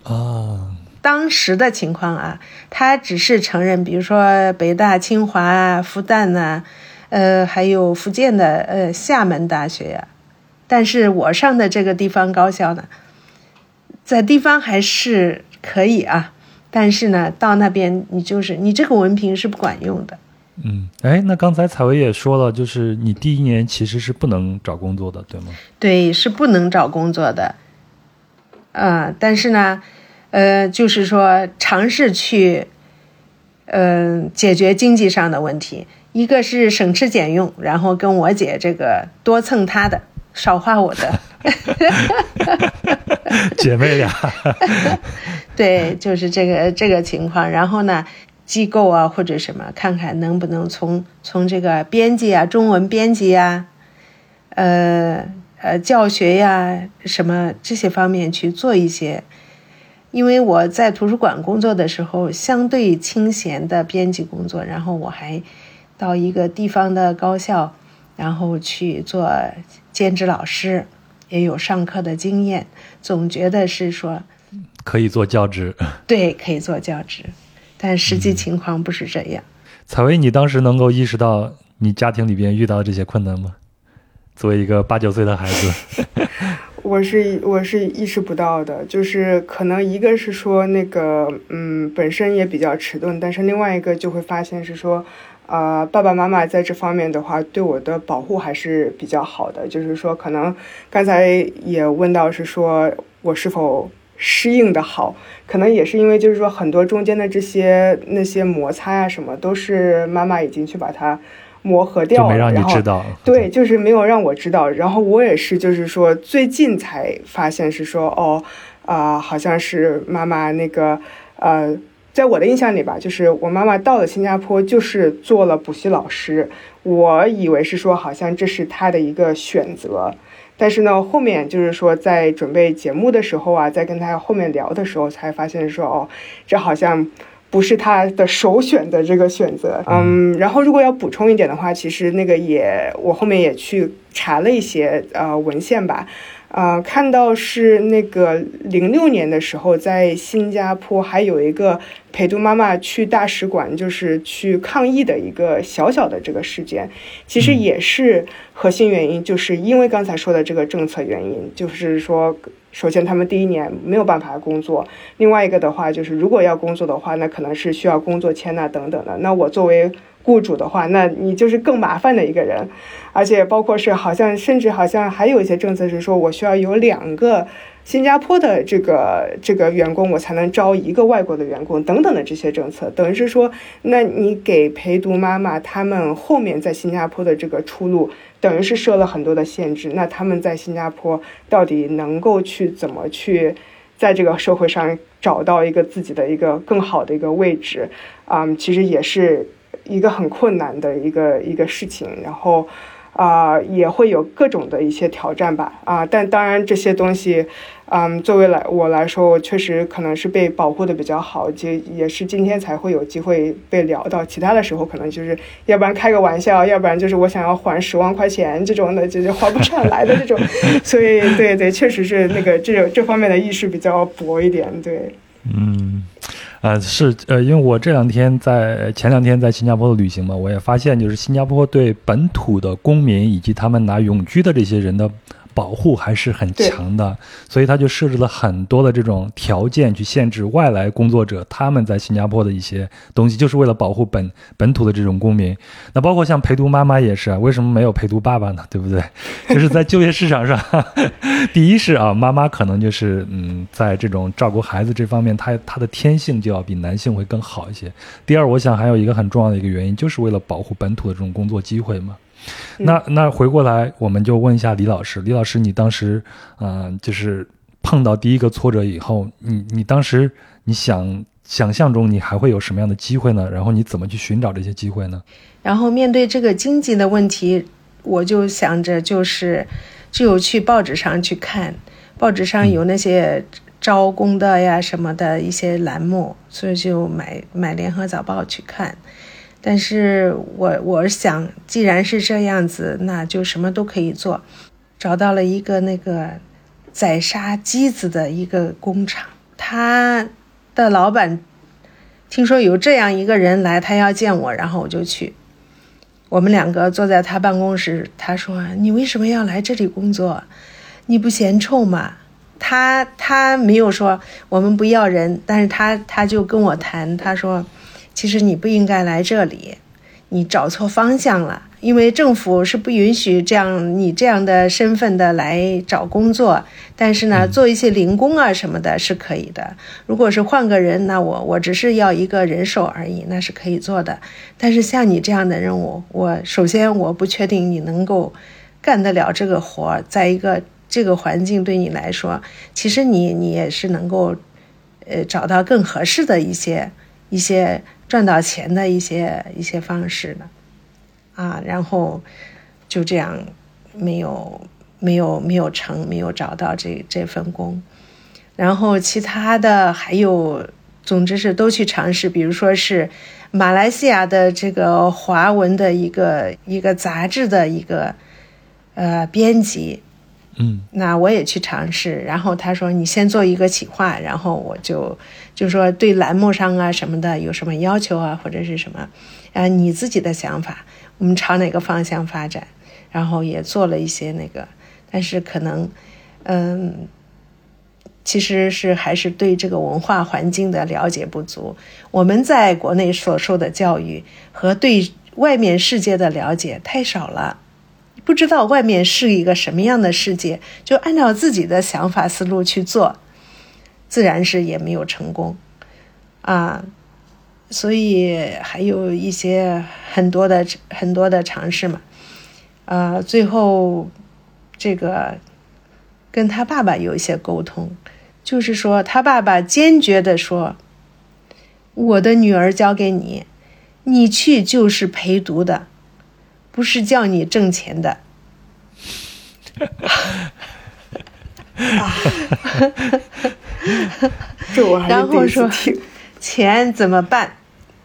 啊，当时的情况啊，他只是承认，比如说北大、清华啊、复旦呐，呃，还有福建的呃厦门大学呀。但是我上的这个地方高校呢，在地方还是可以啊，但是呢，到那边你就是你这个文凭是不管用的。嗯，哎，那刚才采薇也说了，就是你第一年其实是不能找工作的，对吗？对，是不能找工作的。啊，但是呢，呃，就是说尝试去，嗯，解决经济上的问题。一个是省吃俭用，然后跟我姐这个多蹭她的，少花我的。姐妹俩。对，就是这个这个情况。然后呢？机构啊，或者什么，看看能不能从从这个编辑啊，中文编辑呀，呃呃，教学呀，什么这些方面去做一些。因为我在图书馆工作的时候，相对清闲的编辑工作，然后我还到一个地方的高校，然后去做兼职老师，也有上课的经验，总觉得是说可以做教职。对，可以做教职。但实际情况不是这样。采薇，你当时能够意识到你家庭里边遇到这些困难吗？作为一个八九岁的孩子，我是我是意识不到的。就是可能一个是说那个嗯本身也比较迟钝，但是另外一个就会发现是说，呃爸爸妈妈在这方面的话对我的保护还是比较好的。就是说可能刚才也问到是说我是否。适应的好，可能也是因为就是说很多中间的这些那些摩擦呀什么，都是妈妈已经去把它磨合掉了，然后对，就是没有让我知道。然后我也是就是说最近才发现是说哦啊，好像是妈妈那个呃，在我的印象里吧，就是我妈妈到了新加坡就是做了补习老师，我以为是说好像这是她的一个选择。但是呢，后面就是说，在准备节目的时候啊，在跟她后面聊的时候，才发现说，哦，这好像不是他的首选的这个选择。嗯，然后如果要补充一点的话，其实那个也，我后面也去查了一些呃文献吧。啊，看到是那个零六年的时候，在新加坡还有一个陪读妈妈去大使馆，就是去抗议的一个小小的这个事件。其实也是核心原因，就是因为刚才说的这个政策原因，就是说，首先他们第一年没有办法工作，另外一个的话就是如果要工作的话，那可能是需要工作签呐等等的。那我作为雇主的话，那你就是更麻烦的一个人，而且包括是好像甚至好像还有一些政策是说我需要有两个新加坡的这个这个员工，我才能招一个外国的员工等等的这些政策，等于是说，那你给陪读妈妈他们后面在新加坡的这个出路，等于是设了很多的限制。那他们在新加坡到底能够去怎么去在这个社会上找到一个自己的一个更好的一个位置啊？其实也是。一个很困难的一个一个事情，然后，啊，也会有各种的一些挑战吧，啊，但当然这些东西，嗯，作为来我来说，我确实可能是被保护的比较好，就也是今天才会有机会被聊到，其他的时候可能就是要不然开个玩笑，要不然就是我想要还十万块钱这种的，就是还不上来的这种，所以对对，确实是那个这这方面的意识比较薄一点，对，嗯。啊，是呃，因为我这两天在前两天在新加坡的旅行嘛，我也发现，就是新加坡对本土的公民以及他们拿永居的这些人的保护还是很强的，所以他就设置了很多的这种条件去限制外来工作者他们在新加坡的一些东西，就是为了保护本本土的这种公民。那包括像陪读妈妈也是啊，为什么没有陪读爸爸呢？对不对？就是在就业市场上，第一是啊，妈妈可能就是嗯，在这种照顾孩子这方面，她她的天性就要比男性会更好一些。第二，我想还有一个很重要的一个原因，就是为了保护本土的这种工作机会嘛。那那回过来，我们就问一下李老师，李老师，你当时，嗯，就是碰到第一个挫折以后，你你当时你想想象中你还会有什么样的机会呢？然后你怎么去寻找这些机会呢？然后面对这个经济的问题，我就想着就是只有去报纸上去看，报纸上有那些招工的呀什么的一些栏目，所以就买买联合早报去看。但是我我想，既然是这样子，那就什么都可以做。找到了一个那个宰杀鸡子的一个工厂，他的老板听说有这样一个人来，他要见我，然后我就去。我们两个坐在他办公室，他说：“你为什么要来这里工作？你不嫌臭吗？”他他没有说我们不要人，但是他他就跟我谈，他说。其实你不应该来这里，你找错方向了。因为政府是不允许这样你这样的身份的来找工作，但是呢，做一些零工啊什么的是可以的。如果是换个人，那我我只是要一个人手而已，那是可以做的。但是像你这样的任务，我首先我不确定你能够干得了这个活。在一个这个环境对你来说，其实你你也是能够，呃，找到更合适的一些一些。赚到钱的一些一些方式呢，啊，然后就这样没有没有没有成，没有找到这这份工，然后其他的还有，总之是都去尝试，比如说是马来西亚的这个华文的一个一个杂志的一个呃编辑。嗯，那我也去尝试，然后他说你先做一个企划，然后我就就说对栏目上啊什么的有什么要求啊或者是什么，啊你自己的想法，我们朝哪个方向发展，然后也做了一些那个，但是可能，嗯，其实是还是对这个文化环境的了解不足，我们在国内所受的教育和对外面世界的了解太少了。不知道外面是一个什么样的世界，就按照自己的想法思路去做，自然是也没有成功，啊，所以还有一些很多的很多的尝试嘛，啊，最后这个跟他爸爸有一些沟通，就是说他爸爸坚决的说，我的女儿交给你，你去就是陪读的。不是叫你挣钱的，这我还然后说钱怎么办？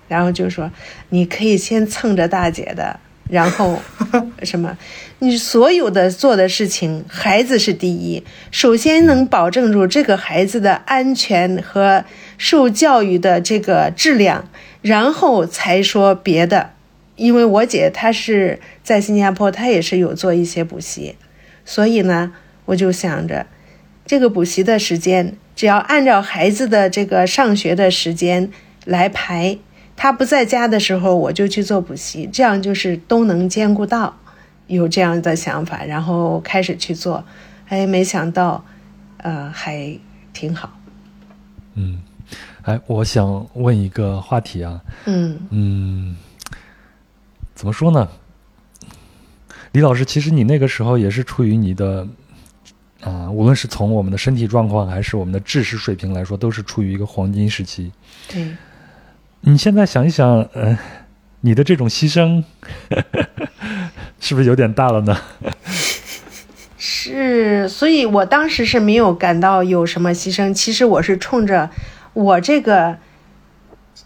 然后就说你可以先蹭着大姐的，然后 什么？你所有的做的事情，孩子是第一，首先能保证住这个孩子的安全和受教育的这个质量，然后才说别的。因为我姐她是在新加坡，她也是有做一些补习，所以呢，我就想着，这个补习的时间只要按照孩子的这个上学的时间来排，他不在家的时候我就去做补习，这样就是都能兼顾到，有这样的想法，然后开始去做，哎，没想到，呃，还挺好。嗯，哎，我想问一个话题啊，嗯嗯。怎么说呢，李老师？其实你那个时候也是处于你的，啊，无论是从我们的身体状况还是我们的知识水平来说，都是处于一个黄金时期。对，你现在想一想，呃，你的这种牺牲，是不是有点大了呢？是，所以我当时是没有感到有什么牺牲。其实我是冲着我这个。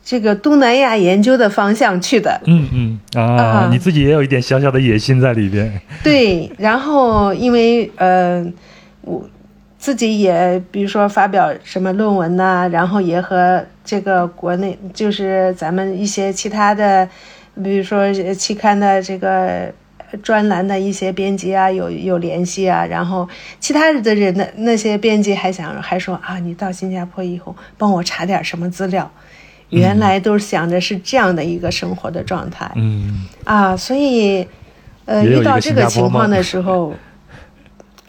这个东南亚研究的方向去的，嗯嗯啊，你自己也有一点小小的野心在里边。对，然后因为呃，我自己也比如说发表什么论文呐，然后也和这个国内就是咱们一些其他的，比如说期刊的这个专栏的一些编辑啊有有联系啊，然后其他的人的那些编辑还想还说啊，你到新加坡以后帮我查点什么资料，原来都想着是这样的一个生活的状态，嗯啊，所以呃遇到这个情况的时候，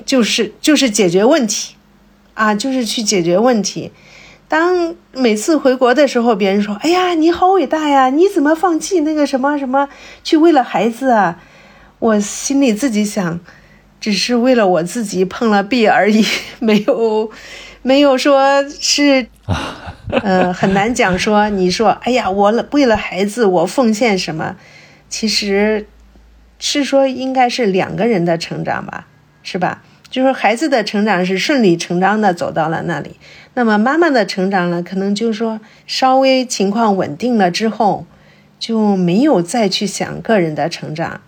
就是就是解决问题，啊，就是去解决问题。当每次回国的时候，别人说：“哎呀，你好伟大呀！你怎么放弃那个什么什么，去为了孩子啊？”我心里自己想，只是为了我自己碰了壁而已，没有，没有说是，呃，很难讲说。你说：“哎呀，我为了孩子，我奉献什么？”其实，是说应该是两个人的成长吧，是吧？就是孩子的成长是顺理成章的走到了那里。那么妈妈的成长呢，可能就是说稍微情况稳定了之后，就没有再去想个人的成长，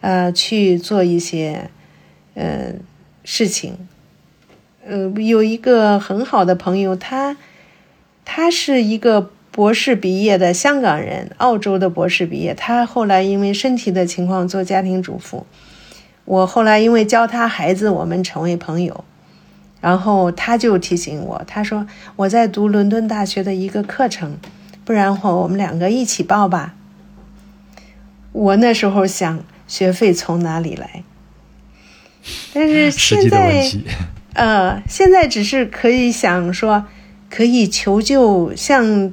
呃，去做一些呃事情。呃，有一个很好的朋友，他他是一个博士毕业的香港人，澳洲的博士毕业。他后来因为身体的情况做家庭主妇，我后来因为教他孩子，我们成为朋友。然后他就提醒我，他说我在读伦敦大学的一个课程，不然话我们两个一起报吧。我那时候想学费从哪里来，但是 现在，呃，现在只是可以想说，可以求救，向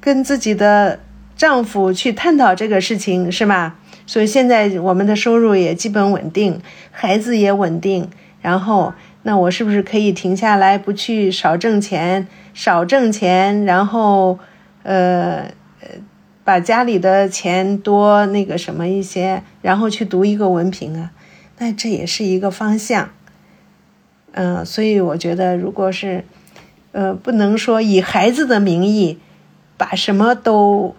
跟自己的丈夫去探讨这个事情，是吗？所以现在我们的收入也基本稳定，孩子也稳定，然后。那我是不是可以停下来，不去少挣钱，少挣钱，然后，呃呃，把家里的钱多那个什么一些，然后去读一个文凭啊？那这也是一个方向。嗯，所以我觉得，如果是，呃，不能说以孩子的名义，把什么都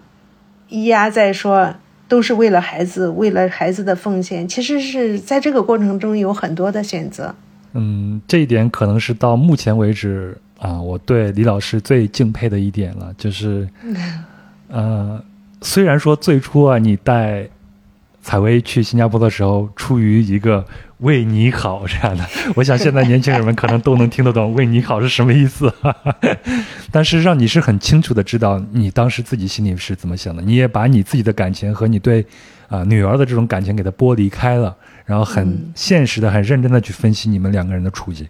压在说都是为了孩子，为了孩子的奉献，其实是在这个过程中有很多的选择。嗯，这一点可能是到目前为止啊，我对李老师最敬佩的一点了，就是，呃，虽然说最初啊，你带采薇去新加坡的时候，出于一个为你好这样的，我想现在年轻人们可能都能听得懂“为你好”是什么意思，但事实上你是很清楚的知道你当时自己心里是怎么想的，你也把你自己的感情和你对啊女儿的这种感情给它剥离开了。然后很现实的、很认真的去分析你们两个人的处境，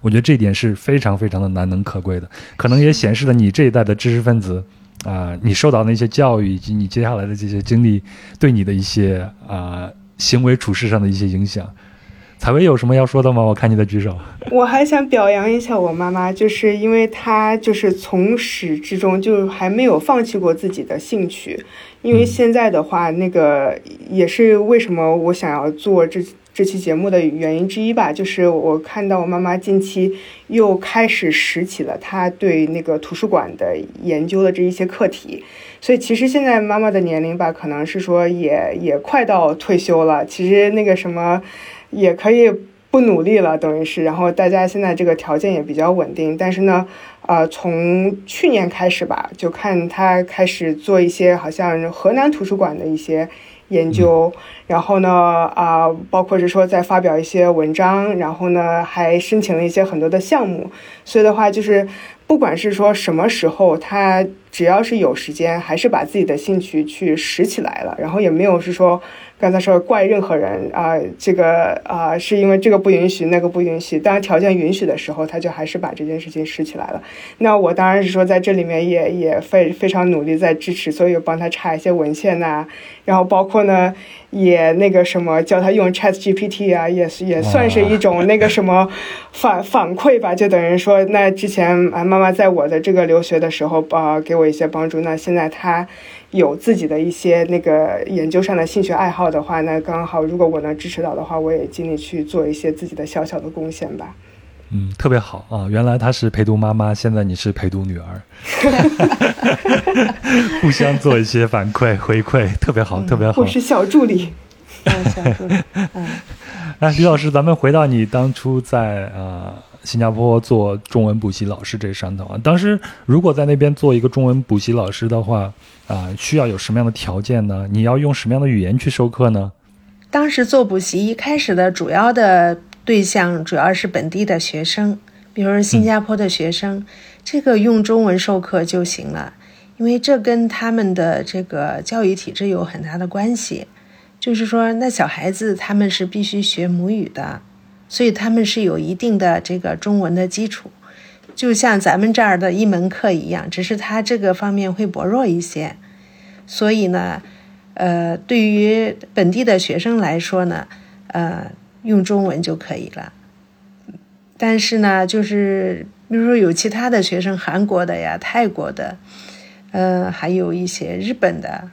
我觉得这一点是非常非常的难能可贵的，可能也显示了你这一代的知识分子，啊，你受到那些教育以及你接下来的这些经历，对你的一些啊行为处事上的一些影响。采薇有什么要说的吗？我看你的举手。我还想表扬一下我妈妈，就是因为她就是从始至终就还没有放弃过自己的兴趣。因为现在的话，那个也是为什么我想要做这这期节目的原因之一吧，就是我看到我妈妈近期又开始拾起了她对那个图书馆的研究的这一些课题，所以其实现在妈妈的年龄吧，可能是说也也快到退休了，其实那个什么。也可以不努力了，等于是，然后大家现在这个条件也比较稳定，但是呢，呃，从去年开始吧，就看他开始做一些好像河南图书馆的一些研究，然后呢，啊，包括是说在发表一些文章，然后呢，还申请了一些很多的项目，所以的话就是，不管是说什么时候，他只要是有时间，还是把自己的兴趣去拾起来了，然后也没有是说。刚才说怪任何人啊，这个啊是因为这个不允许，那个不允许。当条件允许的时候，他就还是把这件事情拾起来了。那我当然是说在这里面也也非非常努力在支持，所以帮他查一些文献呐，然后包括呢也那个什么教他用 Chat GPT 啊，也是也算是一种那个什么反反馈吧。就等于说，那之前啊妈妈在我的这个留学的时候啊给我一些帮助，那现在他。有自己的一些那个研究上的兴趣爱好的话，那刚好如果我能支持到的话，我也尽力去做一些自己的小小的贡献吧。嗯，特别好啊！原来她是陪读妈妈，现在你是陪读女儿，互相做一些反馈回馈，特别好，特别好。我是小助理，小助理。嗯，哎，李老师，咱们回到你当初在啊。新加坡做中文补习老师这上头啊，当时如果在那边做一个中文补习老师的话，啊，需要有什么样的条件呢？你要用什么样的语言去授课呢？当时做补习一开始的主要的对象主要是本地的学生，比如说新加坡的学生，这个用中文授课就行了，因为这跟他们的这个教育体制有很大的关系。就是说，那小孩子他们是必须学母语的，所以他们是有一定的这个中文的基础，就像咱们这儿的一门课一样，只是他这个方面会薄弱一些。所以呢，呃，对于本地的学生来说呢，呃，用中文就可以了。但是呢，就是比如说有其他的学生，韩国的呀、泰国的，呃，还有一些日本的。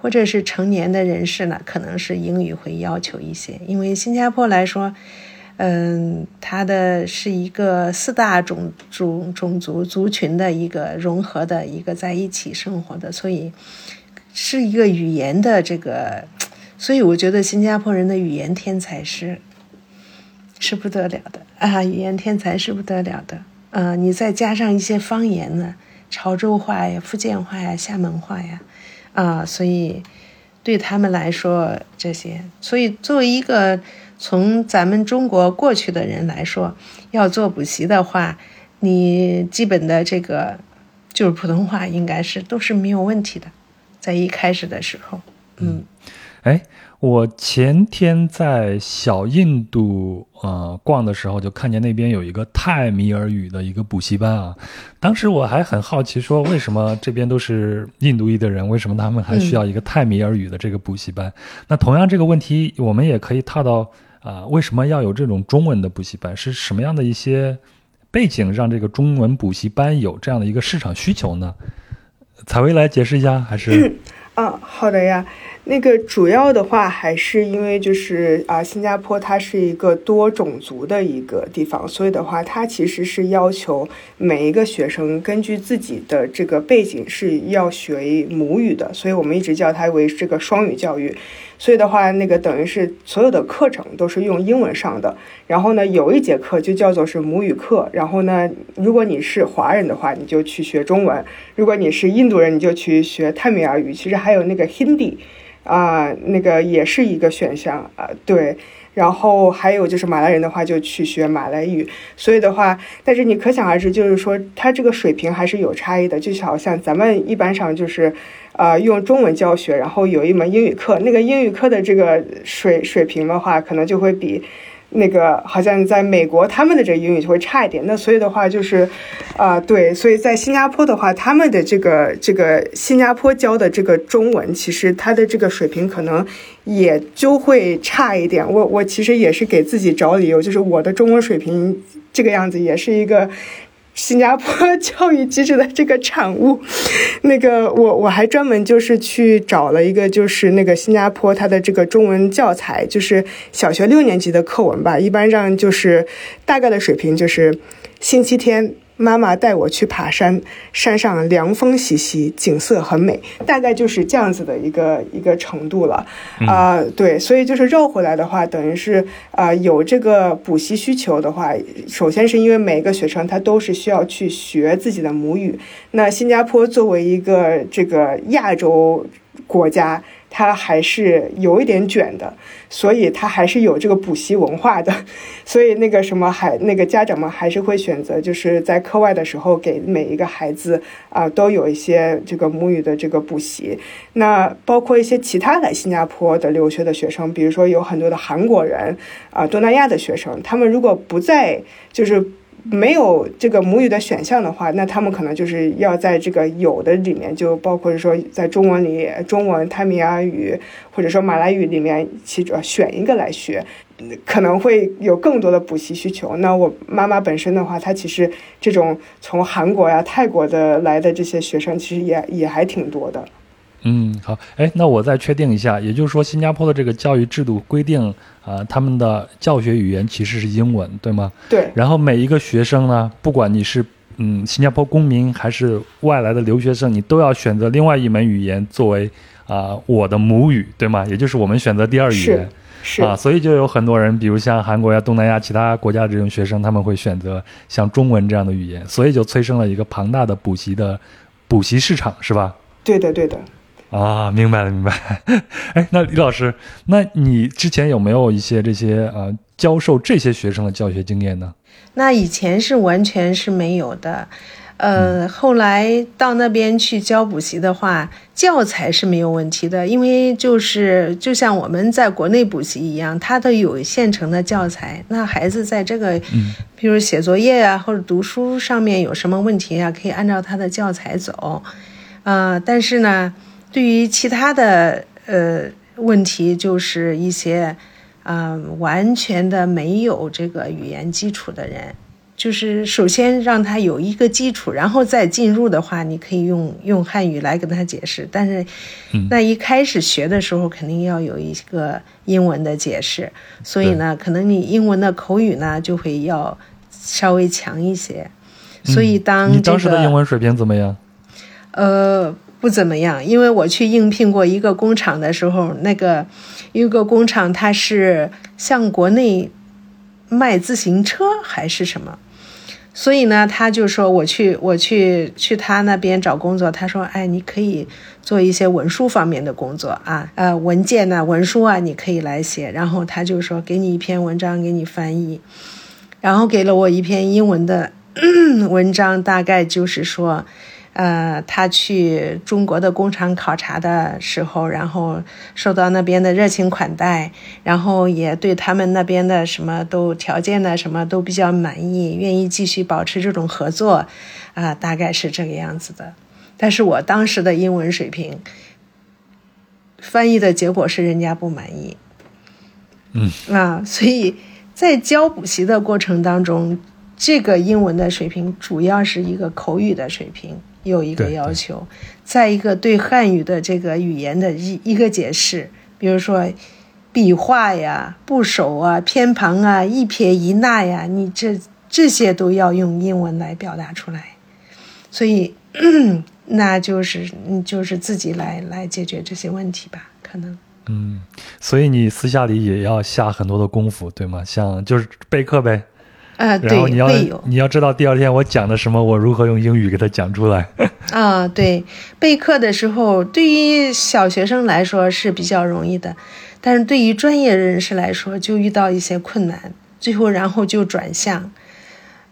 或者是成年的人士呢，可能是英语会要求一些，因为新加坡来说，嗯，它的是一个四大种种种族族群的一个融合的一个在一起生活的，所以是一个语言的这个，所以我觉得新加坡人的语言天才是是不得了的啊，语言天才是不得了的，啊，你再加上一些方言呢，潮州话呀、福建话呀、厦门话呀。啊，所以对他们来说，这些，所以作为一个从咱们中国过去的人来说，要做补习的话，你基本的这个就是普通话，应该是都是没有问题的，在一开始的时候，嗯，哎。我前天在小印度呃逛的时候，就看见那边有一个泰米尔语的一个补习班啊。当时我还很好奇，说为什么这边都是印度裔的人，为什么他们还需要一个泰米尔语的这个补习班？那同样这个问题，我们也可以套到啊，为什么要有这种中文的补习班？是什么样的一些背景让这个中文补习班有这样的一个市场需求呢？采薇来解释一下，还是？啊，好的呀。那个主要的话还是因为就是啊，新加坡它是一个多种族的一个地方，所以的话，它其实是要求每一个学生根据自己的这个背景是要学母语的，所以我们一直叫它为这个双语教育。所以的话，那个等于是所有的课程都是用英文上的，然后呢，有一节课就叫做是母语课，然后呢，如果你是华人的话，你就去学中文；如果你是印度人，你就去学泰米尔语。其实还有那个 Hindi。啊，那个也是一个选项啊，对。然后还有就是马来人的话，就去学马来语。所以的话，但是你可想而知，就是说他这个水平还是有差异的。就好像咱们一般上就是，呃，用中文教学，然后有一门英语课，那个英语课的这个水水平的话，可能就会比。那个好像在美国，他们的这个英语就会差一点。那所以的话，就是，啊，对，所以在新加坡的话，他们的这个这个新加坡教的这个中文，其实他的这个水平可能也就会差一点。我我其实也是给自己找理由，就是我的中文水平这个样子，也是一个。新加坡教育机制的这个产物，那个我我还专门就是去找了一个，就是那个新加坡它的这个中文教材，就是小学六年级的课文吧，一般上就是大概的水平就是星期天。妈妈带我去爬山，山上凉风习习，景色很美，大概就是这样子的一个一个程度了。啊，对，所以就是绕回来的话，等于是啊，有这个补习需求的话，首先是因为每一个学生他都是需要去学自己的母语。那新加坡作为一个这个亚洲国家。他还是有一点卷的，所以他还是有这个补习文化的，所以那个什么还那个家长们还是会选择就是在课外的时候给每一个孩子啊都有一些这个母语的这个补习。那包括一些其他来新加坡的留学的学生，比如说有很多的韩国人啊东南亚的学生，他们如果不在就是。没有这个母语的选项的话，那他们可能就是要在这个有的里面，就包括说在中文里，中文泰米尔语或者说马来语里面，其中选一个来学，可能会有更多的补习需求。那我妈妈本身的话，她其实这种从韩国呀、泰国的来的这些学生，其实也也还挺多的。嗯，好，哎，那我再确定一下，也就是说，新加坡的这个教育制度规定，啊，他们的教学语言其实是英文，对吗？对。然后每一个学生呢，不管你是嗯新加坡公民还是外来的留学生，你都要选择另外一门语言作为啊我的母语，对吗？也就是我们选择第二语言，是啊，所以就有很多人，比如像韩国呀、东南亚其他国家的这种学生，他们会选择像中文这样的语言，所以就催生了一个庞大的补习的补习市场，是吧？对的，对的。啊，明白了，明白。哎，那李老师，那你之前有没有一些这些呃教授这些学生的教学经验呢？那以前是完全是没有的。呃，后来到那边去教补习的话，教材是没有问题的，因为就是就像我们在国内补习一样，它都有现成的教材。那孩子在这个，比如写作业啊或者读书上面有什么问题啊，可以按照他的教材走。啊，但是呢，对于其他的呃问题，就是一些嗯完全的没有这个语言基础的人。就是首先让他有一个基础，然后再进入的话，你可以用用汉语来跟他解释。但是，那一开始学的时候肯定要有一个英文的解释，所以呢，可能你英文的口语呢就会要稍微强一些。所以当你当时的英文水平怎么样？呃，不怎么样，因为我去应聘过一个工厂的时候，那个一个工厂它是像国内卖自行车还是什么。所以呢，他就说我去，我去去他那边找工作。他说，哎，你可以做一些文书方面的工作啊，呃，文件呐，文书啊，你可以来写。然后他就说，给你一篇文章，给你翻译，然后给了我一篇英文的 文章，大概就是说。呃，他去中国的工厂考察的时候，然后受到那边的热情款待，然后也对他们那边的什么都条件呢，什么都比较满意，愿意继续保持这种合作，啊，大概是这个样子的。但是我当时的英文水平，翻译的结果是人家不满意，嗯啊，所以在教补习的过程当中，这个英文的水平主要是一个口语的水平。有一个要求，再一个对汉语的这个语言的一一个解释，比如说笔画呀、部首啊、偏旁啊、一撇一捺呀，你这这些都要用英文来表达出来，所以 那就是你就是自己来来解决这些问题吧，可能。嗯，所以你私下里也要下很多的功夫，对吗？像就是备课呗。啊，然后你要对，你要知道第二天我讲的什么，我如何用英语给他讲出来。啊，对，备课的时候，对于小学生来说是比较容易的，但是对于专业人士来说就遇到一些困难，最后然后就转向。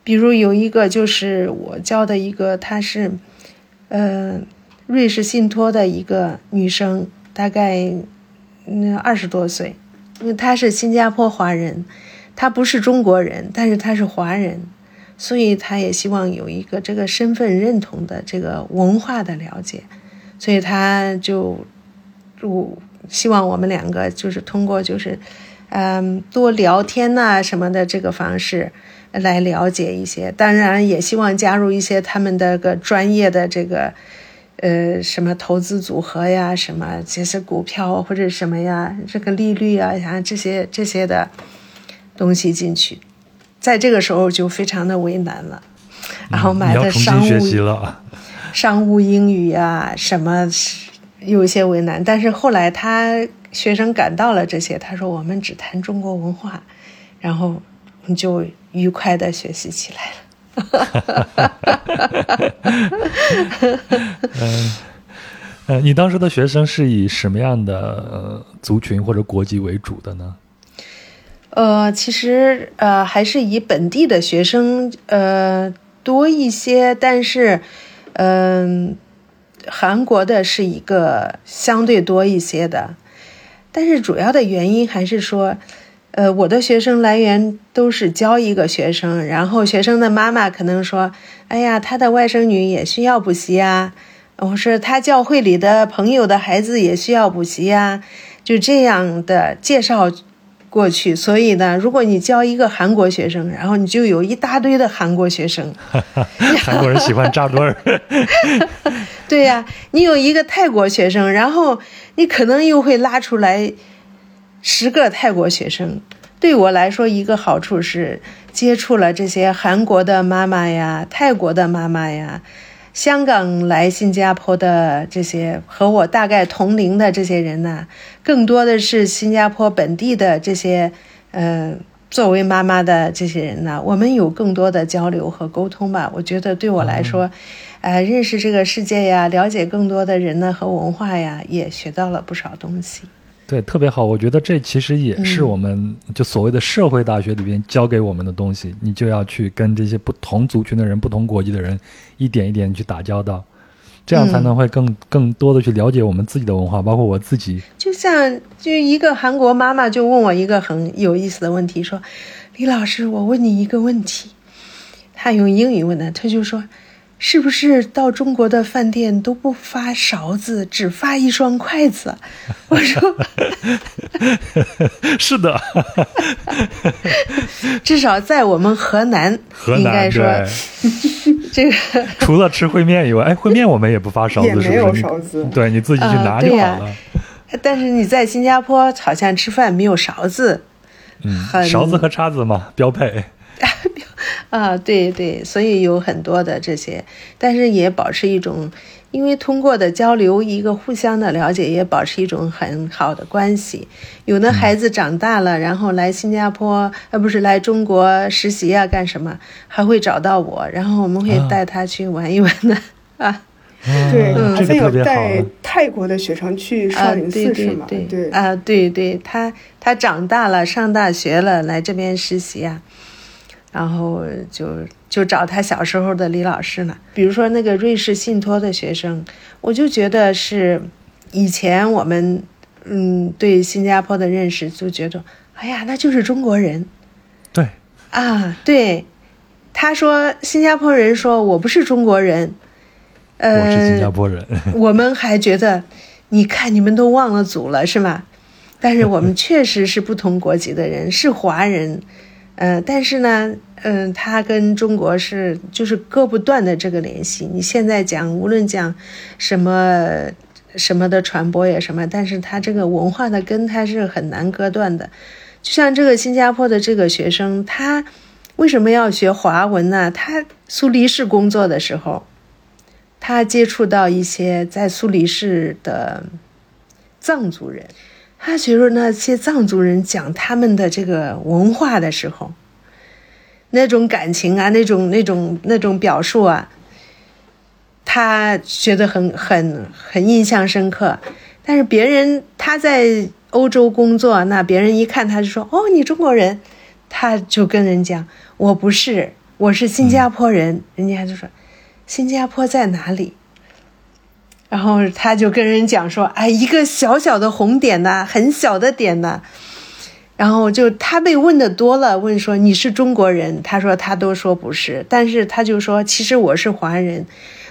比如有一个就是我教的一个，她是，呃，瑞士信托的一个女生，大概嗯二十多岁，因为她是新加坡华人。他不是中国人，但是他是华人，所以他也希望有一个这个身份认同的这个文化的了解，所以他就，就希望我们两个就是通过就是，嗯，多聊天呐什么的这个方式来了解一些，当然也希望加入一些他们的个专业的这个，呃，什么投资组合呀，什么这些股票或者什么呀，这个利率啊，像这些这些的。东西进去，在这个时候就非常的为难了，然后买的商务商务英语啊什么，有一些为难。但是后来他学生感到了这些，他说我们只谈中国文化，然后你就愉快的学习起来了。嗯，呃，你当时的学生是以什么样的族群或者国籍为主的呢？呃，其实呃还是以本地的学生呃多一些，但是嗯，韩国的是一个相对多一些的，但是主要的原因还是说，呃，我的学生来源都是教一个学生，然后学生的妈妈可能说，哎呀，他的外甥女也需要补习呀，我说他教会里的朋友的孩子也需要补习呀，就这样的介绍。过去，所以呢，如果你教一个韩国学生，然后你就有一大堆的韩国学生。韩国人喜欢扎堆儿。对呀，你有一个泰国学生，然后你可能又会拉出来十个泰国学生。对我来说，一个好处是接触了这些韩国的妈妈呀，泰国的妈妈呀。香港来新加坡的这些和我大概同龄的这些人呢，更多的是新加坡本地的这些，呃，作为妈妈的这些人呢，我们有更多的交流和沟通吧。我觉得对我来说，呃，认识这个世界呀，了解更多的人呢和文化呀，也学到了不少东西。对，特别好。我觉得这其实也是我们就所谓的社会大学里边教给我们的东西。你就要去跟这些不同族群的人、不同国籍的人一点一点去打交道。这样才能会更更多的去了解我们自己的文化，包括我自己。就像就一个韩国妈妈就问我一个很有意思的问题，说：“李老师，我问你一个问题。”她用英语问的，她就说。是不是到中国的饭店都不发勺子，只发一双筷子？我说，是的，至少在我们河南，应该说，这个除了吃烩面以外，哎，烩面我们也不发勺子，是不是？没有勺子，对，你自己去拿就好了。但是你在新加坡好像吃饭没有勺子，嗯，勺子和叉子嘛，标配。啊，对对，所以有很多的这些，但是也保持一种，因为通过的交流，一个互相的了解，也保持一种很好的关系。有的孩子长大了，然后来新加坡，呃，不是来中国实习啊，干什么，还会找到我，然后我们会带他去玩一玩的啊。对，好像有带泰国的学生去少林寺是吗？对对啊，对对，他他长大了，上大学了，来这边实习啊。然后就就找他小时候的李老师呢，比如说那个瑞士信托的学生，我就觉得是以前我们嗯对新加坡的认识就觉得，哎呀，那就是中国人。对。啊，对，他说新加坡人说我不是中国人，呃，我是新加坡人。我们还觉得，你看你们都忘了祖了是吗？但是我们确实是不同国籍的人，是华人。嗯，但是呢，嗯，它跟中国是就是割不断的这个联系。你现在讲，无论讲什么什么的传播呀什么，但是它这个文化的根它是很难割断的。就像这个新加坡的这个学生，他为什么要学华文呢？他苏黎世工作的时候，他接触到一些在苏黎世的藏族人。他觉得那些藏族人讲他们的这个文化的时候，那种感情啊，那种那种那种表述啊，他觉得很很很印象深刻。但是别人他在欧洲工作，那别人一看他就说：“哦，你中国人。”他就跟人讲：“我不是，我是新加坡人。”人家就说：“新加坡在哪里？”然后他就跟人讲说：“哎，一个小小的红点呐，很小的点呐。”然后就他被问的多了，问说：“你是中国人？”他说：“他都说不是。”但是他就说：“其实我是华人。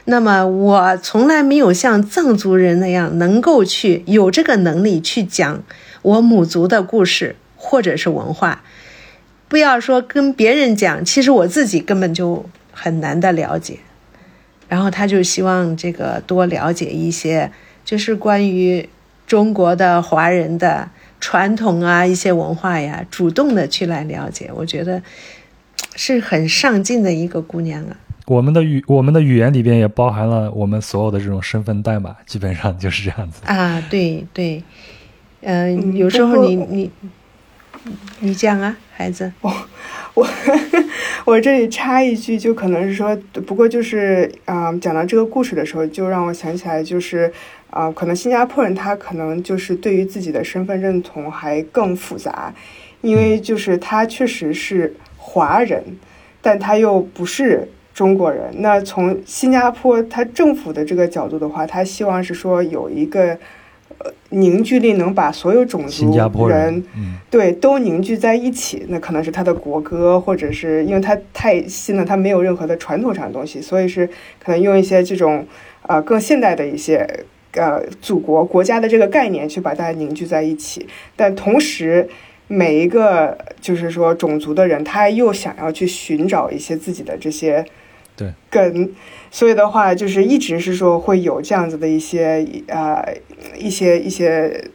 那么我从来没有像藏族人那样能够去有这个能力去讲我母族的故事或者是文化。不要说跟别人讲，其实我自己根本就很难的了解。”然后他就希望这个多了解一些，就是关于中国的华人的传统啊，一些文化呀，主动的去来了解。我觉得是很上进的一个姑娘啊。我们的语，我们的语言里边也包含了我们所有的这种身份代码，基本上就是这样子啊。对对，嗯，有时候你你你讲啊，孩子。我我 我这里插一句，就可能是说，不过就是啊，讲到这个故事的时候，就让我想起来，就是啊，可能新加坡人他可能就是对于自己的身份认同还更复杂，因为就是他确实是华人，但他又不是中国人。那从新加坡他政府的这个角度的话，他希望是说有一个。呃，凝聚力能把所有种族人，对，都凝聚在一起，那可能是他的国歌，或者是因为他太新了，他没有任何的传统上的东西，所以是可能用一些这种呃更现代的一些呃祖国国家的这个概念去把大家凝聚在一起。但同时，每一个就是说种族的人，他又想要去寻找一些自己的这些对根。所以的话，就是一直是说会有这样子的一些呃一些一些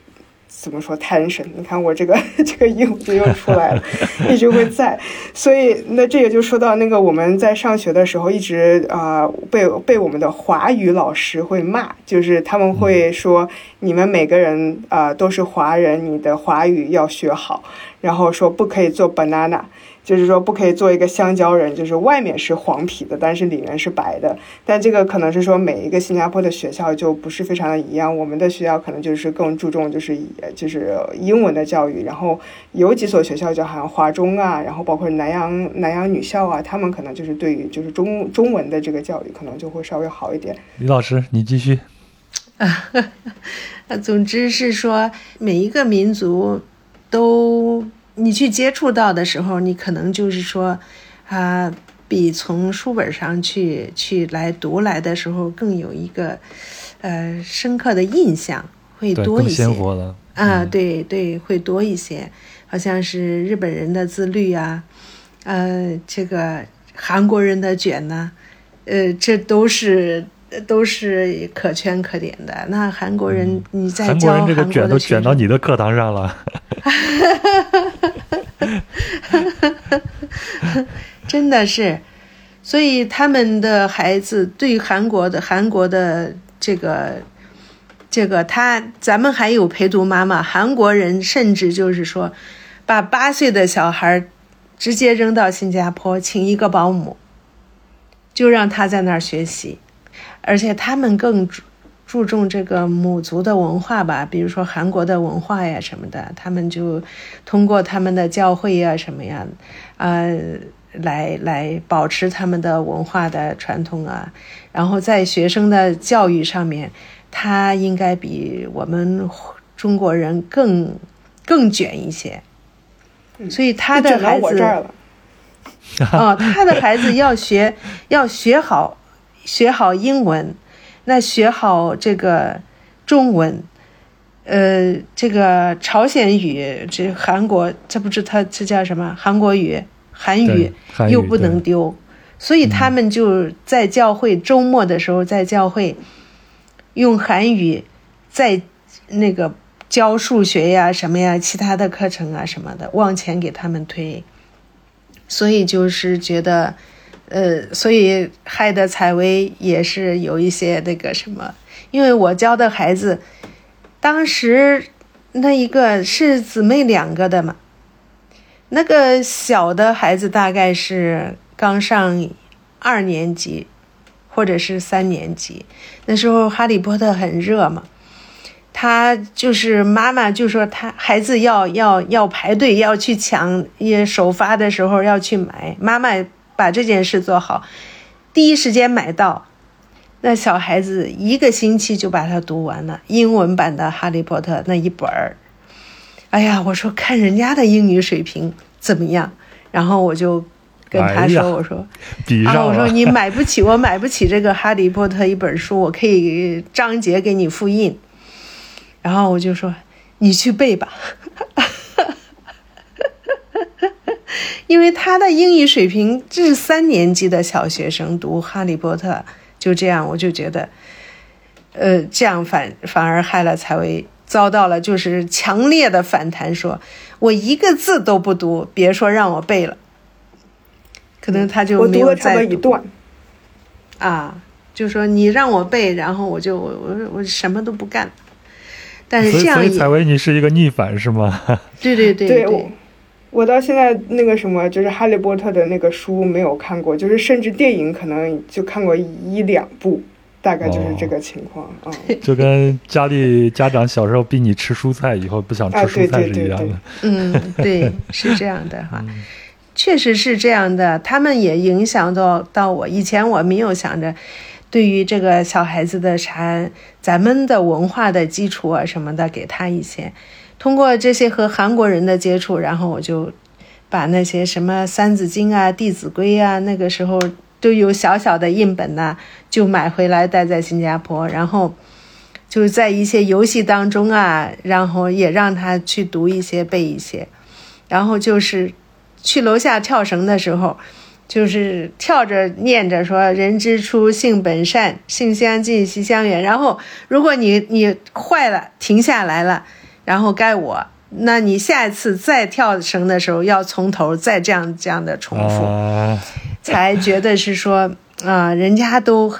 怎么说 tension？你看我这个 这个英就又出来了，一直会在。所以那这也就说到那个我们在上学的时候，一直啊被被我们的华语老师会骂，就是他们会说你们每个人啊都是华人，你的华语要学好，然后说不可以做 banana。就是说，不可以做一个香蕉人，就是外面是黄皮的，但是里面是白的。但这个可能是说每一个新加坡的学校就不是非常的一样。我们的学校可能就是更注重就是就是英文的教育，然后有几所学校就好像华中啊，然后包括南洋南洋女校啊，他们可能就是对于就是中中文的这个教育可能就会稍微好一点。李老师，你继续。啊，总之是说每一个民族都。你去接触到的时候，你可能就是说，啊，比从书本上去去来读来的时候更有一个，呃，深刻的印象会多一些。鲜活了。啊，对对，会多一些。好像是日本人的自律啊，呃，这个韩国人的卷呐，呃，这都是都是可圈可点的。那韩国人，你在教韩国人这个卷都卷到你的课堂上了。真的是，所以他们的孩子对韩国的韩国的这个这个他，咱们还有陪读妈妈，韩国人甚至就是说，把八岁的小孩直接扔到新加坡，请一个保姆，就让他在那儿学习，而且他们更。注重这个母族的文化吧，比如说韩国的文化呀什么的，他们就通过他们的教会呀什么呀，呃，来来保持他们的文化的传统啊。然后在学生的教育上面，他应该比我们中国人更更卷一些。所以他的孩子，哦，他的孩子要学要学好学好英文。那学好这个中文，呃，这个朝鲜语，这韩国，这不是他这叫什么？韩国语、韩语又不能丢，所以他们就在教会周末的时候，在教会用韩语在那个教数学呀、什么呀、其他的课程啊什么的往前给他们推，所以就是觉得。呃，所以害得采薇也是有一些那个什么，因为我教的孩子，当时那一个是姊妹两个的嘛，那个小的孩子大概是刚上二年级或者是三年级，那时候哈利波特很热嘛，他就是妈妈就说他孩子要要要排队要去抢，也首发的时候要去买，妈妈。把这件事做好，第一时间买到，那小孩子一个星期就把它读完了英文版的《哈利波特》那一本儿。哎呀，我说看人家的英语水平怎么样，然后我就跟他说：“我说，啊，我说你买不起，我买不起这个《哈利波特》一本书，我可以章节给你复印。”然后我就说：“你去背吧。”因为他的英语水平，这是三年级的小学生读《哈利波特》，就这样，我就觉得，呃，这样反反而害了才薇，遭到了就是强烈的反弹，说我一个字都不读，别说让我背了，可能他就没有再一段，啊，就说你让我背，然后我就我我我什么都不干，但是这样，所以采薇你是一个逆反是吗？对对对对。我到现在那个什么，就是《哈利波特》的那个书没有看过，就是甚至电影可能就看过一两部，大概就是这个情况啊。就跟家里家长小时候逼你吃蔬菜，以后不想吃蔬菜是一样的。嗯，对，是这样的哈，确实是这样的。他们也影响到到我。以前我没有想着，对于这个小孩子的啥，咱们的文化的基础啊什么的，给他一些。通过这些和韩国人的接触，然后我就把那些什么《三字经》啊、《弟子规》啊，那个时候都有小小的印本呐，就买回来带在新加坡，然后就在一些游戏当中啊，然后也让他去读一些、背一些，然后就是去楼下跳绳的时候，就是跳着念着说“人之初，性本善，性相近，习相远”，然后如果你你坏了，停下来了。然后该我，那你下一次再跳绳的时候要从头再这样这样的重复，啊，才觉得是说啊、人家都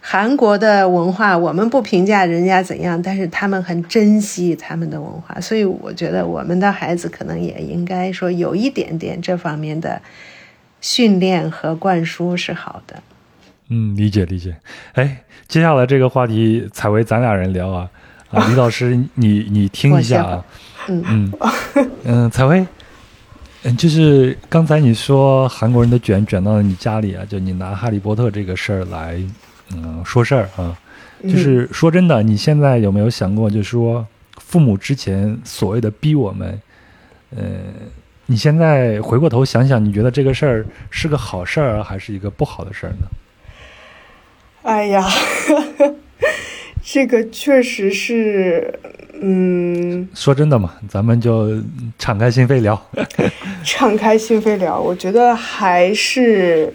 韩国的文化，我们不评价人家怎样，但是他们很珍惜他们的文化，所以我觉得我们的孩子可能也应该说有一点点这方面的训练和灌输是好的。嗯，理解理解。哎，接下来这个话题，采薇咱俩人聊啊。啊，李老师，你你听一下啊。嗯嗯嗯，采薇，嗯，就是刚才你说韩国人的卷卷到了你家里啊，就你拿《哈利波特》这个事儿来，嗯，说事儿啊。就是说真的，你现在有没有想过，就是说父母之前所谓的逼我们，呃，你现在回过头想想，你觉得这个事儿是个好事儿啊，还是一个不好的事儿呢？哎呀，这个确实是，嗯，说真的嘛，咱们就敞开心扉聊。敞开心扉聊，我觉得还是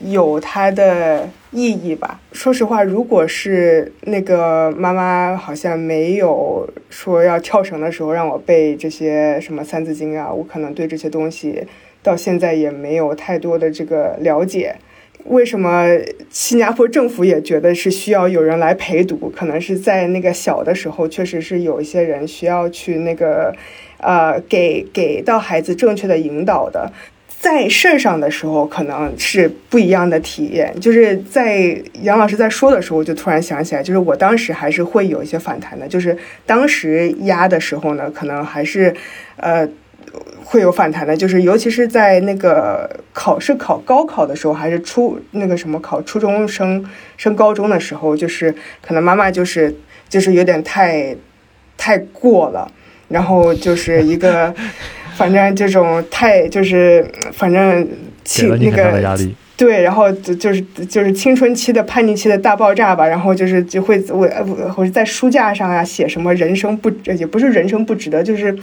有它的意义吧。说实话，如果是那个妈妈好像没有说要跳绳的时候让我背这些什么《三字经》啊，我可能对这些东西到现在也没有太多的这个了解。为什么新加坡政府也觉得是需要有人来陪读？可能是在那个小的时候，确实是有一些人需要去那个，呃，给给到孩子正确的引导的。在事儿上的时候，可能是不一样的体验。就是在杨老师在说的时候，我就突然想起来，就是我当时还是会有一些反弹的。就是当时压的时候呢，可能还是，呃。会有反弹的，就是尤其是在那个考试考高考的时候，还是初那个什么考初中升升高中的时候，就是可能妈妈就是就是有点太太过了，然后就是一个 反正这种太就是反正给气那个压力。对，然后就就是就是青春期的叛逆期的大爆炸吧，然后就是就会我我或者在书架上啊写什么人生不也不是人生不值得，就是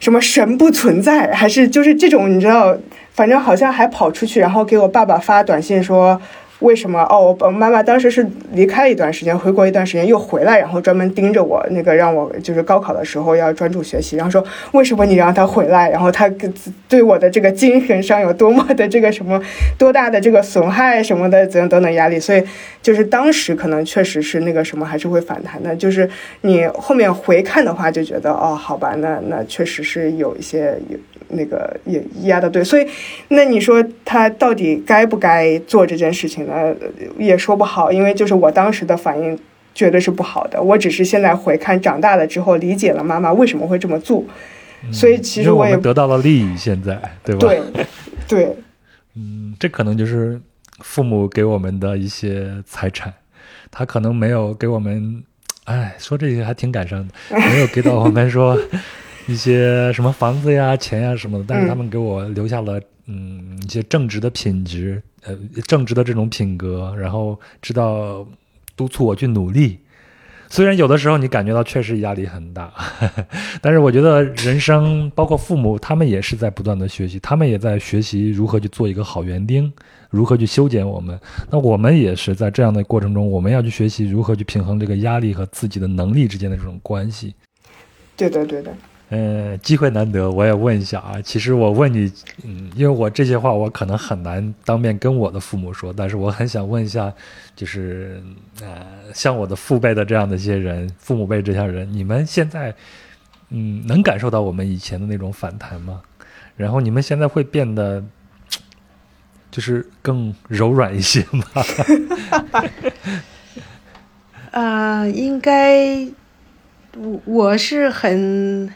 什么神不存在，还是就是这种你知道，反正好像还跑出去，然后给我爸爸发短信说。为什么？哦，我妈妈当时是离开一段时间，回国一段时间又回来，然后专门盯着我，那个让我就是高考的时候要专注学习，然后说为什么你让他回来？然后他对我的这个精神上有多么的这个什么多大的这个损害什么的等等等压力，所以就是当时可能确实是那个什么还是会反弹的，就是你后面回看的话就觉得哦，好吧，那那确实是有一些有那个也压的对，所以那你说他到底该不该做这件事情呢？也说不好，因为就是我当时的反应绝对是不好的，我只是现在回看长大了之后理解了妈妈为什么会这么做，所以其实也我们得到了利益，现在对吧？对对。嗯，这可能就是父母给我们的一些财产，他可能没有给我们，哎，说这些还挺感伤的，没有给到我们说一些什么房子呀、钱呀什么的，但是他们给我留下了嗯一些正直的品质，呃，正直的这种品格，然后知道督促我去努力。虽然有的时候你感觉到确实压力很大，但是我觉得人生包括父母，他们也是在不断的学习，他们也在学习如何去做一个好园丁，如何去修剪我们。那我们也是在这样的过程中，我们要去学习如何去平衡这个压力和自己的能力之间的这种关系。对的，对的。呃，机会难得，我也问一下啊。其实我问你，嗯，因为我这些话我可能很难当面跟我的父母说，但是我很想问一下，就是呃，像我的父辈的这样的一些人，父母辈这些人，你们现在嗯能感受到我们以前的那种反弹吗？然后你们现在会变得就是更柔软一些吗？啊、应该，我我是很，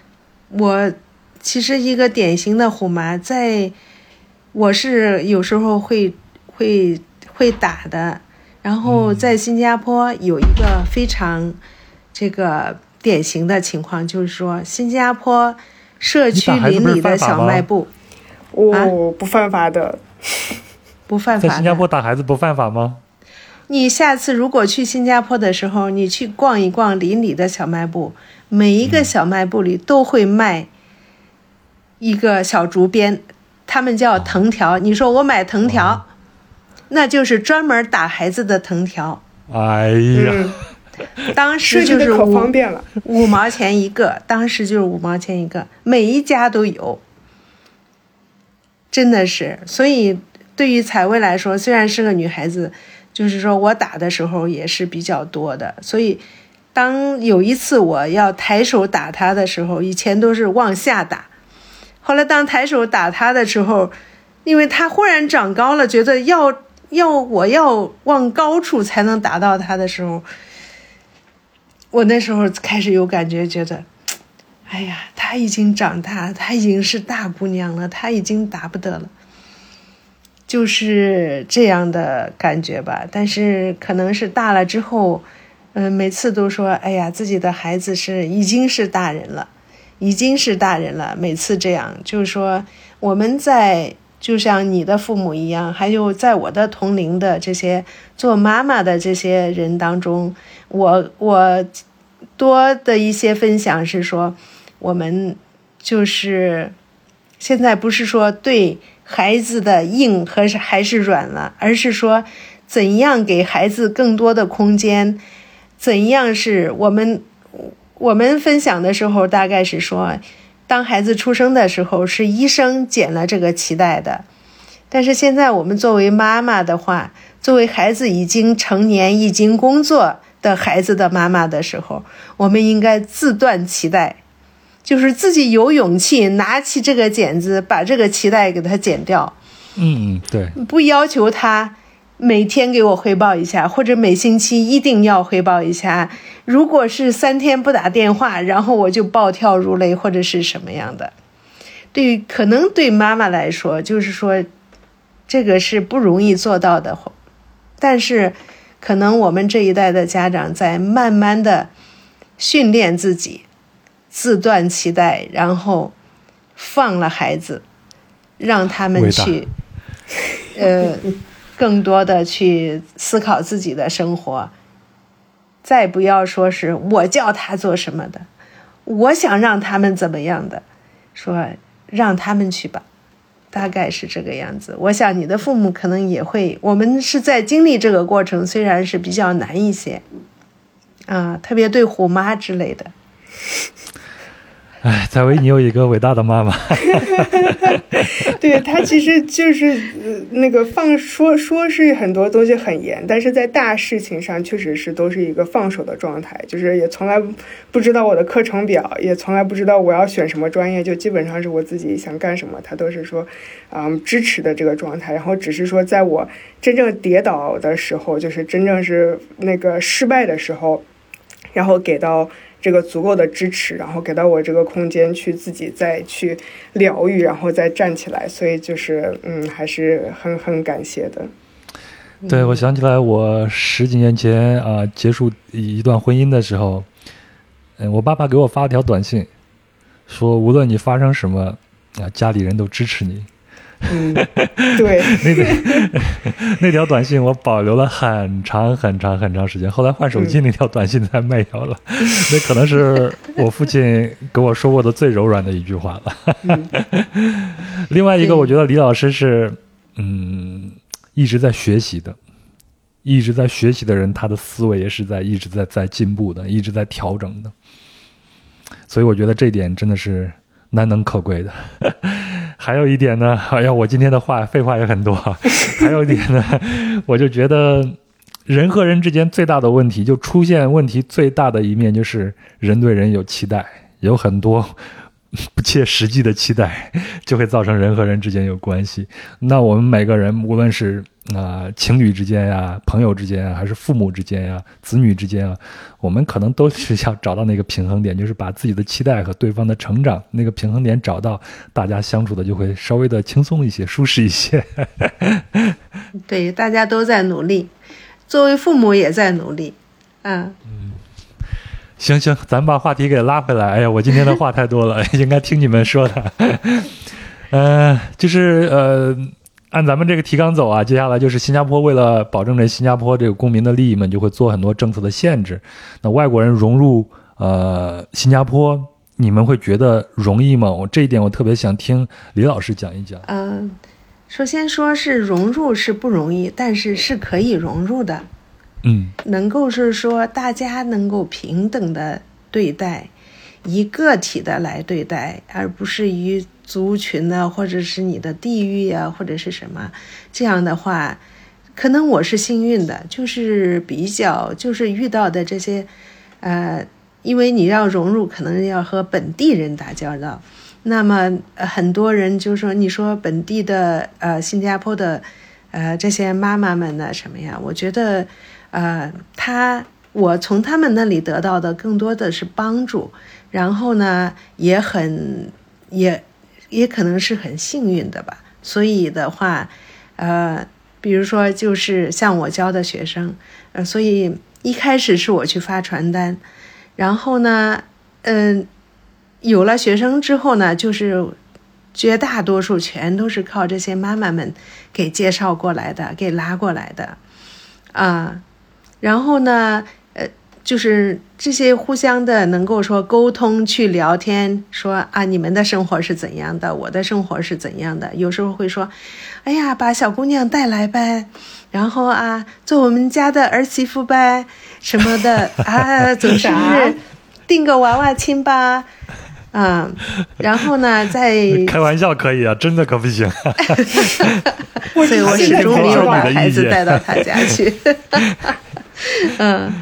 我其实一个典型的虎妈，在我是有时候会会会打的，然后在新加坡有一个非常这个典型的情况，就是说新加坡社区邻里的小卖部哦，不犯法的。不犯法。在新加坡打孩子不犯法吗？你下次如果去新加坡的时候，你去逛一逛邻里的小卖部，每一个小卖部里都会卖一个小竹鞭，他们叫藤条。你说我买藤条，那就是专门打孩子的藤条。哎呀，嗯，当时就是五方便了。五毛钱一个，当时就是五毛钱一个，每一家都有，真的是。所以对于采薇来说，虽然是个女孩子，就是说我打的时候也是比较多的。所以当有一次我要抬手打她的时候，以前都是往下打，后来当抬手打她的时候，因为她忽然长高了，觉得要要我要往高处才能打到她的时候。我那时候开始有感觉，觉得，哎呀，她已经长大，她已经是大姑娘了，她已经打不得了，就是这样的感觉吧。但是可能是大了之后，嗯、每次都说，哎呀，自己的孩子是已经是大人了，已经是大人了。每次这样，就是说我们在。就像你的父母一样，还有在我的同龄的这些做妈妈的这些人当中，我我多的一些分享是说，我们就是现在不是说对孩子的硬和还是软了，而是说怎样给孩子更多的空间，怎样是我们我们分享的时候，大概是说，当孩子出生的时候是医生剪了这个脐带的，但是现在我们作为妈妈的话，作为孩子已经成年、已经工作的孩子的妈妈的时候，我们应该自断脐带，就是自己有勇气拿起这个剪子，把这个脐带给它剪掉，嗯嗯，对，不要求他每天给我汇报一下，或者每星期一定要汇报一下。如果是三天不打电话，然后我就暴跳如雷，或者是什么样的。对于可能对妈妈来说，就是说这个是不容易做到的，但是可能我们这一代的家长在慢慢的训练自己，自断脐带，然后放了孩子，让他们去，呃，更多的去思考自己的生活，再不要说是我叫他做什么的，我想让他们怎么样的，说让他们去吧，大概是这个样子。我想你的父母可能也会，我们是在经历这个过程，虽然是比较难一些，啊，特别对虎妈之类的。哎，采薇，你有一个伟大的妈妈。对他其实就是、那个放说说是很多东西很严，但是在大事情上确实是都是一个放手的状态，就是也从来不知道我的课程表，也从来不知道我要选什么专业，就基本上是我自己想干什么，他都是说，嗯，支持的这个状态。然后只是说，在我真正跌倒的时候，就是真正是那个失败的时候，然后给到。这个足够的支持，然后给到我这个空间去自己再去疗愈，然后再站起来，所以就是嗯，还是很很感谢的。对，我想起来，我十几年前啊、结束一段婚姻的时候，嗯，我爸爸给我发了条短信，说无论你发生什么啊、家里人都支持你。嗯，对，那个 那条短信我保留了很长很长很长时间，后来换手机，那条短信才没有了。那可能是我父亲给我说过的最柔软的一句话了。嗯另外一个，我觉得李老师是嗯一直在学习的，一直在学习的人，他的思维也是在一直在在进步的，一直在调整的。所以我觉得这一点真的是难能可贵的。还有一点呢，哎呀，我今天的话废话也很多啊。还有一点呢，我就觉得人和人之间最大的问题，就出现问题最大的一面，就是人对人有期待，有很多 不切实际的期待，就会造成人和人之间有关系。那我们每个人，无论是啊、呃情侣之间呀、朋友之间啊，还是父母之间呀、子女之间啊，我们可能都是要找到那个平衡点，就是把自己的期待和对方的成长那个平衡点找到，大家相处的就会稍微的轻松一些、舒适一些。对，大家都在努力，作为父母也在努力，嗯。行行，咱把话题给拉回来。哎呀，我今天的话太多了，应该听你们说的。呃，就是呃，按咱们这个提纲走啊，接下来就是新加坡为了保证这新加坡这个公民的利益们，就会做很多政策的限制。那外国人融入呃新加坡，你们会觉得容易吗？我这一点我特别想听李老师讲一讲。嗯，首先说是融入是不容易，但是是可以融入的。嗯，能够是说大家能够平等的对待，以个体的来对待，而不是以族群呢，或者是你的地域啊，或者是什么，这样的话，可能我是幸运的，就是比较就是遇到的这些，呃，因为你要融入，可能要和本地人打交道，那么很多人就说，你说本地的呃新加坡的呃这些妈妈们呢什么呀？我觉得。呃，他我从他们那里得到的更多的是帮助，然后呢，也很也也可能是很幸运的吧。所以的话，呃，比如说就是像我教的学生，呃，所以一开始是我去发传单，然后呢，嗯，有了学生之后呢，就是绝大多数全都是靠这些妈妈们给介绍过来的，给拉过来的，啊。然后呢，呃，就是这些互相的能够说沟通去聊天，说啊，你们的生活是怎样的，我的生活是怎样的。有时候会说，哎呀，把小姑娘带来呗，然后啊，做我们家的儿媳妇呗，什么的 啊，总是订个娃娃亲吧，啊，然后呢，再开玩笑可以啊，真的可不行。所以我始终没有把孩子带到他家去。嗯，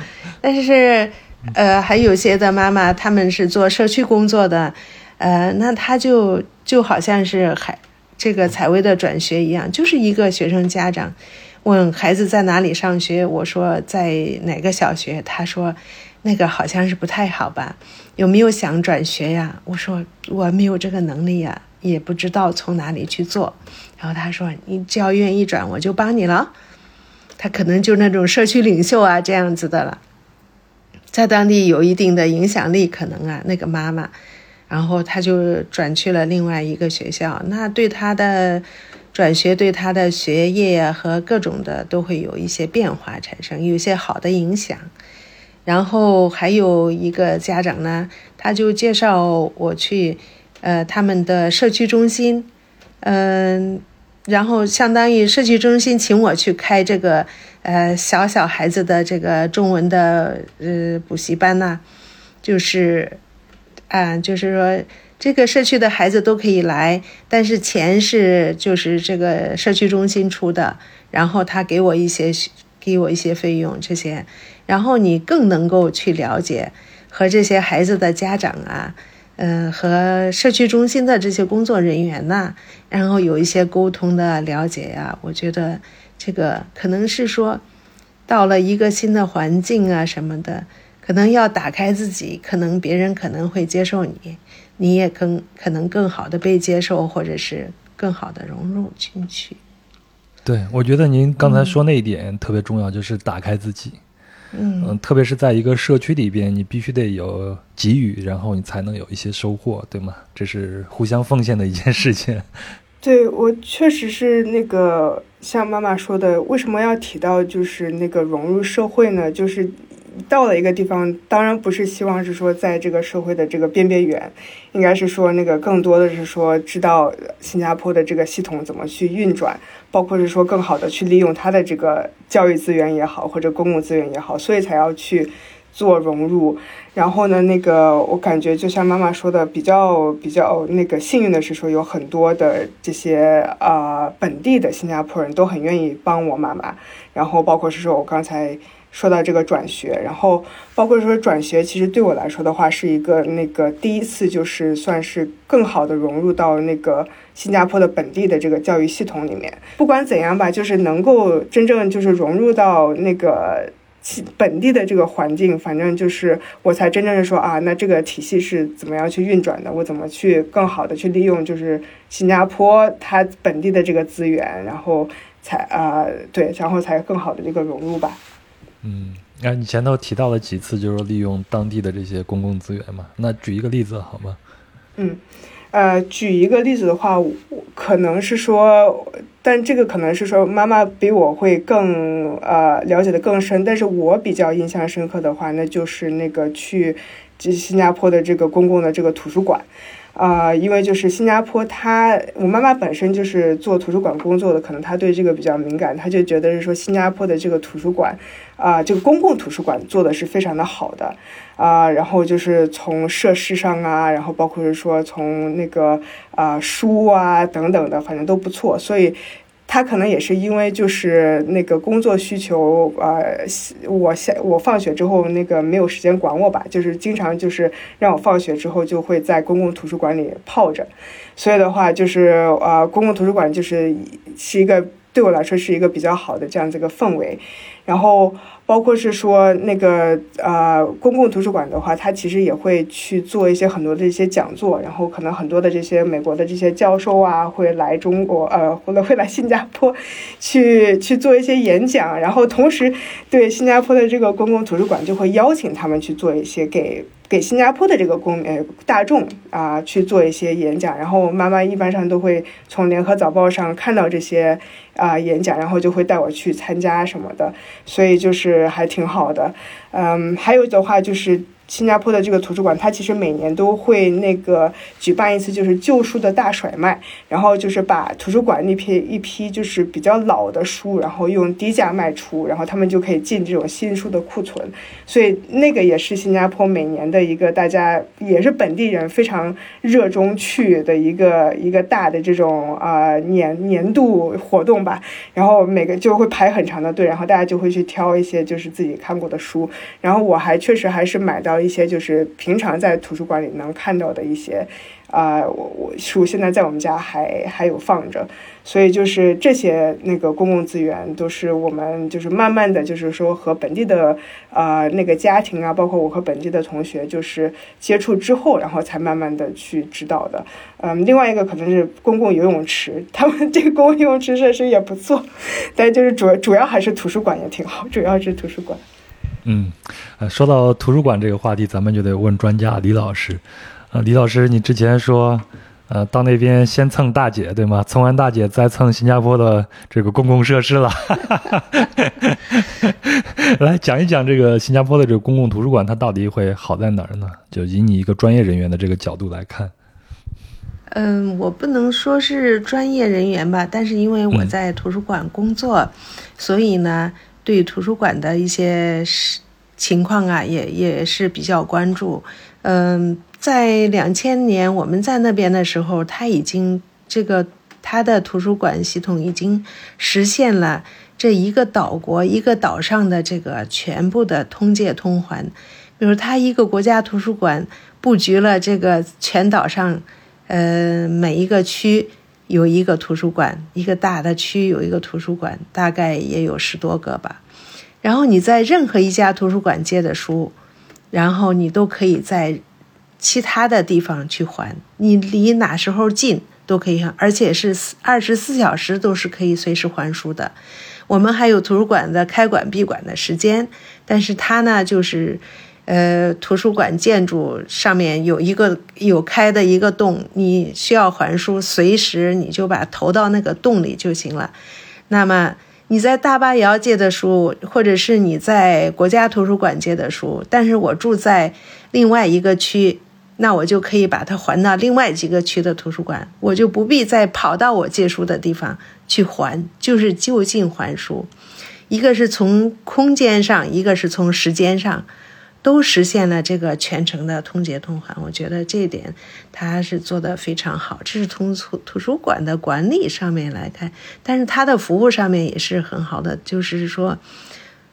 但是，呃，还有些的妈妈，他们是做社区工作的，呃，那他就就好像是孩这个采薇的转学一样，就是一个学生家长问孩子在哪里上学，我说在哪个小学，他说那个好像是不太好吧，有没有想转学呀？我说我没有这个能力呀，也不知道从哪里去做，然后他说你只要愿意转，我就帮你了。他可能就那种社区领袖啊，这样子的了，在当地有一定的影响力，可能啊，那个妈妈，然后他就转去了另外一个学校，那对他的转学，对他的学业和各种的都会有一些变化产生，有一些好的影响。然后还有一个家长呢，他就介绍我去，呃，他们的社区中心，嗯。然后相当于社区中心请我去开这个，呃，小小孩子的这个中文的呃补习班呐，就是，啊，就是说这个社区的孩子都可以来，但是钱是就是这个社区中心出的，然后他给我一些给我一些费用这些，然后你更能够去了解和这些孩子的家长啊。嗯，和社区中心的这些工作人员呐，然后有一些沟通的了解呀，我觉得这个可能是说，到了一个新的环境啊什么的，可能要打开自己，可能别人可能会接受你，你也更可能更好的被接受，或者是更好的融入进去。对，我觉得您刚才说那一点特别重要，就是打开自己。嗯，特别是在一个社区里边，你必须得有给予，然后你才能有一些收获，对吗？这是互相奉献的一件事情。对我确实是那个像妈妈说的，为什么要提到就是那个融入社会呢？就是。到了一个地方，当然不是希望是说在这个社会的这个边边缘，应该是说那个更多的是说知道新加坡的这个系统怎么去运转，包括是说更好的去利用它的这个教育资源也好，或者公共资源也好，所以才要去做融入。然后呢，那个我感觉就像妈妈说的，比较比较那个幸运的是说有很多的这些啊本地的新加坡人都很愿意帮我妈妈，然后包括是说我刚才。说到这个转学，然后包括说转学，其实对我来说的话，是一个那个第一次，就是算是更好的融入到那个新加坡的本地的这个教育系统里面。不管怎样吧，就是能够真正就是融入到那个本地的这个环境，反正就是我才真正的说啊，那这个体系是怎么样去运转的？我怎么去更好的去利用就是新加坡它本地的这个资源，然后才啊对，然后才更好的这个融入吧。嗯，那你前头提到了几次，就是利用当地的这些公共资源嘛？那举一个例子好吗？嗯，呃，举一个例子的话，可能是说，但这个可能是说妈妈比我会更呃了解的更深，但是我比较印象深刻的话，那就是那个去新加坡的这个公共的这个图书馆。啊，因为就是新加坡，他我妈妈本身就是做图书馆工作的，可能她对这个比较敏感，她就觉得是说新加坡的这个图书馆，啊，这个公共图书馆做的是非常的好的，啊，然后就是从设施上啊，然后包括是说从那个啊书啊等等的，反正都不错，所以。他可能也是因为就是那个工作需求，呃，我下我放学之后那个没有时间管我吧，就是经常就是让我放学之后就会在公共图书馆里泡着，所以的话就是呃，公共图书馆就是是一个对我来说是一个比较好的这样子一个氛围，然后。包括是说那个呃公共图书馆的话，它其实也会去做一些很多的一些讲座，然后可能很多的这些美国的这些教授啊会来中国呃或者会来新加坡去去做一些演讲，然后同时对新加坡的这个公共图书馆就会邀请他们去做一些给给新加坡的这个公呃大众啊去做一些演讲，然后妈妈一般上都会从联合早报上看到这些啊演讲，然后就会带我去参加什么的，所以就是。还挺好的，嗯，还有的话就是。新加坡的这个图书馆，它其实每年都会那个举办一次，就是旧书的大甩卖，然后就是把图书馆那批一批就是比较老的书，然后用低价卖出，然后他们就可以进这种新书的库存，所以那个也是新加坡每年的一个大家也是本地人非常热衷去的一个一个大的这种啊年 年度活动吧，然后每个就会排很长的队，然后大家就会去挑一些就是自己看过的书，然后我还确实还是买到。一些就是平常在图书馆里能看到的一些，啊，我我书现在在我们家还还有放着，所以就是这些那个公共资源都是我们就是慢慢的就是说和本地的呃那个家庭啊，包括我和本地的同学就是接触之后，然后才慢慢的去知道的。嗯，另外一个可能是公共游泳池，他们 这个公共游泳池设施也不错，但就是主主要还是图书馆也挺好，主要是图书馆。嗯，呃，说到图书馆这个话题，咱们就得问专家李老师。呃，李老师，你之前说，呃，到那边先蹭大姐，对吗？蹭完大姐再蹭新加坡的这个公共设施了。来讲一讲这个新加坡的这个公共图书馆，它到底会好在哪儿呢？就以你一个专业人员的这个角度来看。嗯，我不能说是专业人员吧，但是因为我在图书馆工作，所以呢。对图书馆的一些情况啊，也也是比较关注。嗯，在两千年我们在那边的时候，他已经这个他的图书馆系统已经实现了这一个岛国一个岛上的这个全部的通借通还。比如，他一个国家图书馆布局了这个全岛上，呃，每一个区。有一个图书馆，一个大的区有一个图书馆，大概也有十多个吧。然后你在任何一家图书馆借的书，然后你都可以在其他的地方去还，你离哪时候近都可以，而且是二十四小时都是可以随时还书的。我们还有图书馆的开馆闭馆的时间，但是它呢就是。呃，图书馆建筑上面有一个有开的一个洞，你需要还书，随时你就把投到那个洞里就行了。那么你在大巴窑借的书，或者是你在国家图书馆借的书，但是我住在另外一个区，那我就可以把它还到另外几个区的图书馆，我就不必再跑到我借书的地方去还，就是就近还书。一个是从空间上，一个是从时间上。都实现了这个全程的通捷通环，我觉得这一点他是做的非常好。这是从图图书馆的管理上面来看，但是他的服务上面也是很好的，就是说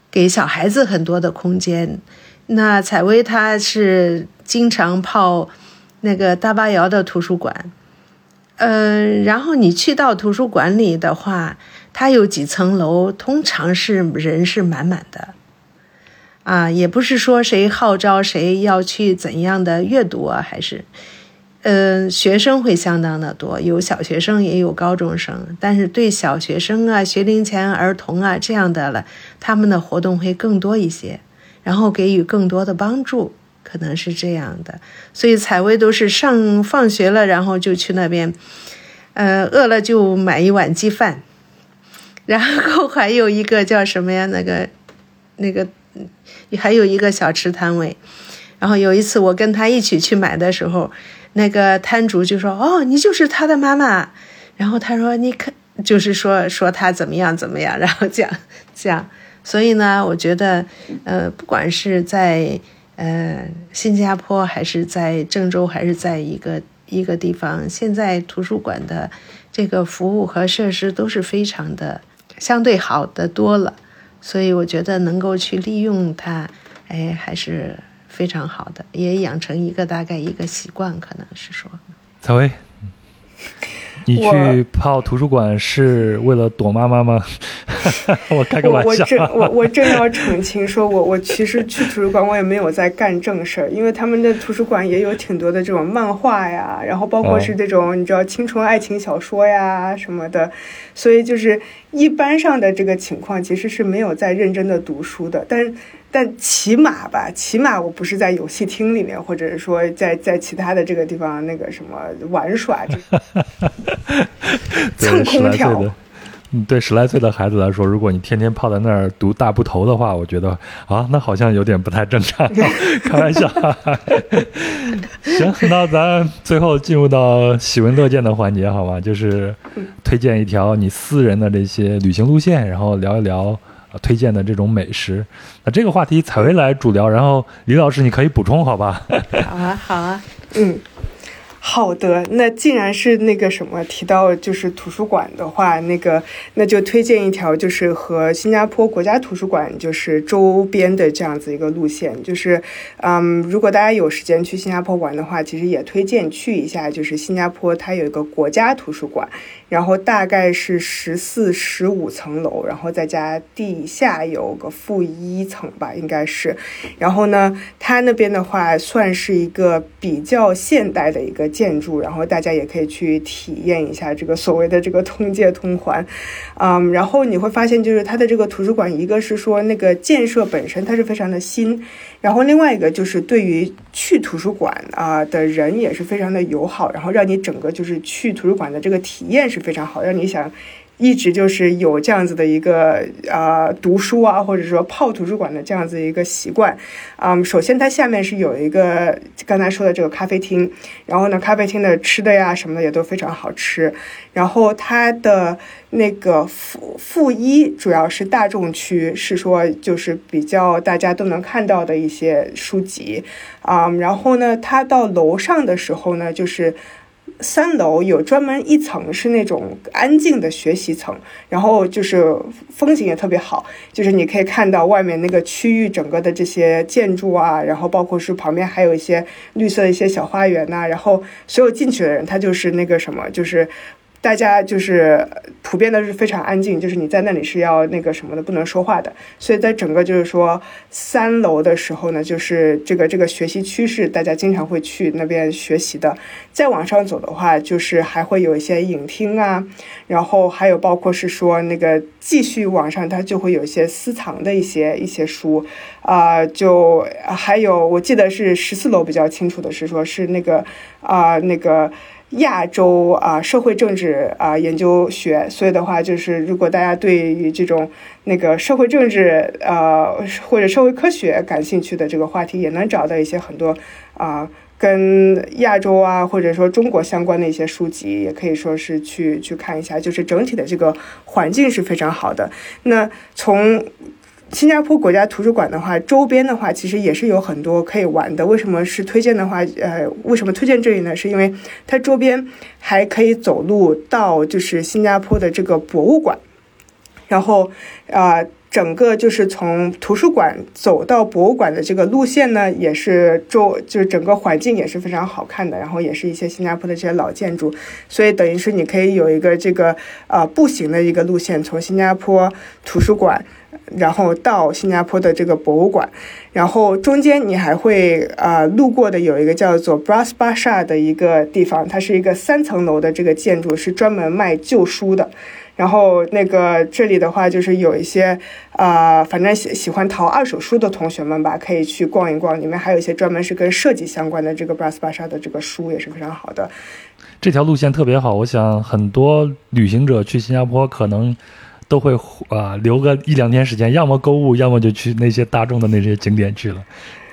给小孩子很多的空间。那采薇他是经常泡那个大巴窑的图书馆，嗯，然后你去到图书馆里的话，它有几层楼，通常是人是满满的。啊，也不是说谁号召谁要去怎样的阅读啊，还是，呃，学生会相当的多，有小学生也有高中生，但是对小学生啊、学龄前儿童啊这样的了，他们的活动会更多一些，然后给予更多的帮助，可能是这样的。所以采薇都是上放学了，然后就去那边，呃，饿了就买一碗鸡饭，然后还有一个叫什么呀？那个，那个。还有一个小吃摊位，然后有一次我跟他一起去买的时候，那个摊主就说：“哦，你就是他的妈妈。”然后他说：“你可就是说说他怎么样怎么样。”然后讲讲，所以呢，我觉得，呃，不管是在呃新加坡，还是在郑州，还是在一个一个地方，现在图书馆的这个服务和设施都是非常的相对好的多了。所以我觉得能够去利用它，哎，还是。非常好的，也养成一个大概一个习惯，可能是说，曹薇，你去泡图书馆是为了躲妈妈吗？我开个玩笑。我我正要澄清说，我我其实去图书馆我也没有在干正事儿，因为他们的图书馆也有挺多的这种漫画呀，然后包括是这种你知道青春爱情小说呀什么的，所以就是一般上的这个情况其实是没有在认真的读书的，但。但起码吧，起码我不是在游戏厅里面，或者是说在在其他的这个地方那个什么玩耍，蹭空调。嗯，对十来岁的孩子来说，如果你天天泡在那儿读大部头的话，我觉得啊，那好像有点不太正常。开玩笑。行，那咱最后进入到喜闻乐见的环节，好吗？就是推荐一条你私人的这些旅行路线，然后聊一聊。推荐的这种美食，那这个话题采薇来主聊，然后李老师你可以补充，好吧？好啊，好啊，嗯。好的，那既然是那个什么提到就是图书馆的话，那个那就推荐一条就是和新加坡国家图书馆就是周边的这样子一个路线，就是嗯，如果大家有时间去新加坡玩的话，其实也推荐去一下，就是新加坡它有一个国家图书馆，然后大概是十四十五层楼，然后再加地下有个负一层吧，应该是，然后呢，它那边的话算是一个比较现代的一个。建筑，然后大家也可以去体验一下这个所谓的这个通界通环，嗯，然后你会发现，就是它的这个图书馆，一个是说那个建设本身它是非常的新，然后另外一个就是对于去图书馆啊的人也是非常的友好，然后让你整个就是去图书馆的这个体验是非常好，让你想。一直就是有这样子的一个呃读书啊，或者说泡图书馆的这样子一个习惯，嗯，首先它下面是有一个刚才说的这个咖啡厅，然后呢，咖啡厅的吃的呀什么的也都非常好吃，然后它的那个负负一主要是大众区，是说就是比较大家都能看到的一些书籍，啊，然后呢，它到楼上的时候呢，就是。三楼有专门一层是那种安静的学习层，然后就是风景也特别好，就是你可以看到外面那个区域整个的这些建筑啊，然后包括是旁边还有一些绿色的一些小花园呐，然后所有进去的人他就是那个什么，就是。大家就是普遍的是非常安静，就是你在那里是要那个什么的，不能说话的。所以在整个就是说三楼的时候呢，就是这个这个学习区是大家经常会去那边学习的。再往上走的话，就是还会有一些影厅啊，然后还有包括是说那个继续往上，它就会有一些私藏的一些一些书啊，就还有我记得是十四楼比较清楚的是说是那个啊那个。亚洲啊，社会政治啊研究学，所以的话，就是如果大家对于这种那个社会政治呃或者社会科学感兴趣的这个话题，也能找到一些很多啊跟亚洲啊或者说中国相关的一些书籍，也可以说是去去看一下，就是整体的这个环境是非常好的。那从新加坡国家图书馆的话，周边的话其实也是有很多可以玩的。为什么是推荐的话？呃，为什么推荐这里呢？是因为它周边还可以走路到就是新加坡的这个博物馆，然后啊，整个就是从图书馆走到博物馆的这个路线呢，也是周就是整个环境也是非常好看的，然后也是一些新加坡的这些老建筑，所以等于是你可以有一个这个呃步行的一个路线，从新加坡图书馆。然后到新加坡的这个博物馆，然后中间你还会啊路过的有一个叫做 Bras Basha 的一个地方，它是一个三层楼的这个建筑，是专门卖旧书的。然后那个这里的话，就是有一些啊，反正喜喜欢淘二手书的同学们吧，可以去逛一逛。里面还有一些专门是跟设计相关的这个 Bras Basha 的这个书也是非常好的。这条路线特别好，我想很多旅行者去新加坡可能。都会啊留个一两天时间，要么购物，要么就去那些大众的那些景点去了。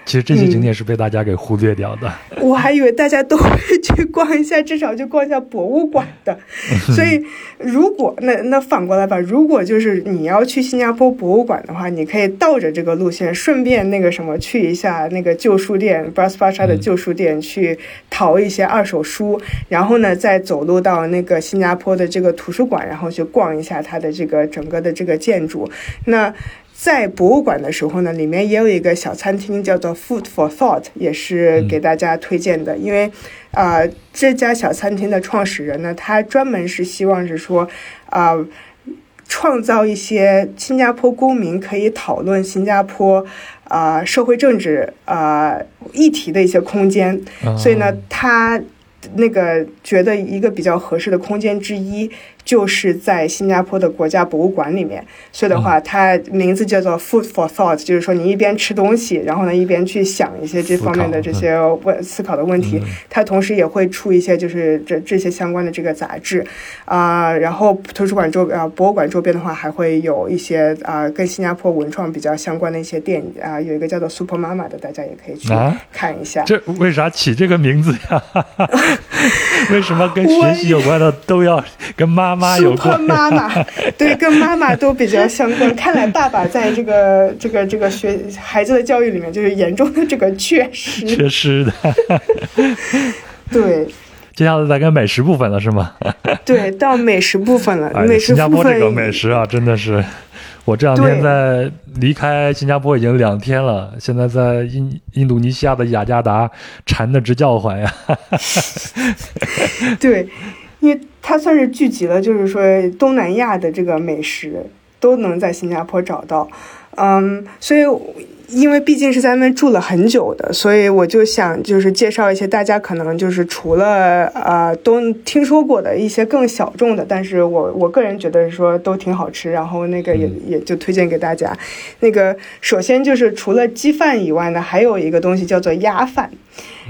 其实这些景点是被大家给忽略掉的。我还以为大家都会去逛一下，至少去逛一下博物馆的。所以，如果那那反过来吧，如果就是你要去新加坡博物馆的话，你可以倒着这个路线，顺便那个什么去一下那个旧书店 b r a s p a s h a 的旧书店去淘一些二手书，然后呢再走路到那个新加坡的这个图书馆，然后去逛一下它的这个整个的这个建筑。那在博物馆的时候呢，里面也有一个小餐厅，叫做 Food for Thought，也是给大家推荐的。因为，啊，这家小餐厅的创始人呢，他专门是希望是说，啊，创造一些新加坡公民可以讨论新加坡啊社会政治啊议题的一些空间。所以呢，他那个觉得一个比较合适的空间之一。就是在新加坡的国家博物馆里面，所以的话，它名字叫做 Food for Thought，就是说你一边吃东西，然后呢一边去想一些这方面的这些问思考的问题。它同时也会出一些就是这这些相关的这个杂志啊，然后图书馆周啊博物馆周边的话，还会有一些啊跟新加坡文创比较相关的一些店啊，有一个叫做 Super Mama 的，大家也可以去看一下。这为啥起这个名字呀？为什么跟学习有关的都要跟妈妈妈，对，跟妈妈都比较相关。看来爸爸在这个这个这个学孩子的教育里面，就是严重的这个缺失，缺失的。对，接下来再跟美食部分了，是吗？对，到美食部分了。美食新加坡这个美食啊，真的是，我这两天在离开新加坡已经两天了，现在在印印度尼西亚的雅加达，馋的直叫唤呀。对。因为它算是聚集了，就是说东南亚的这个美食都能在新加坡找到，嗯，所以因为毕竟是在那边住了很久的，所以我就想就是介绍一些大家可能就是除了呃都听说过的一些更小众的，但是我我个人觉得说都挺好吃，然后那个也也就推荐给大家。那个首先就是除了鸡饭以外呢，还有一个东西叫做鸭饭。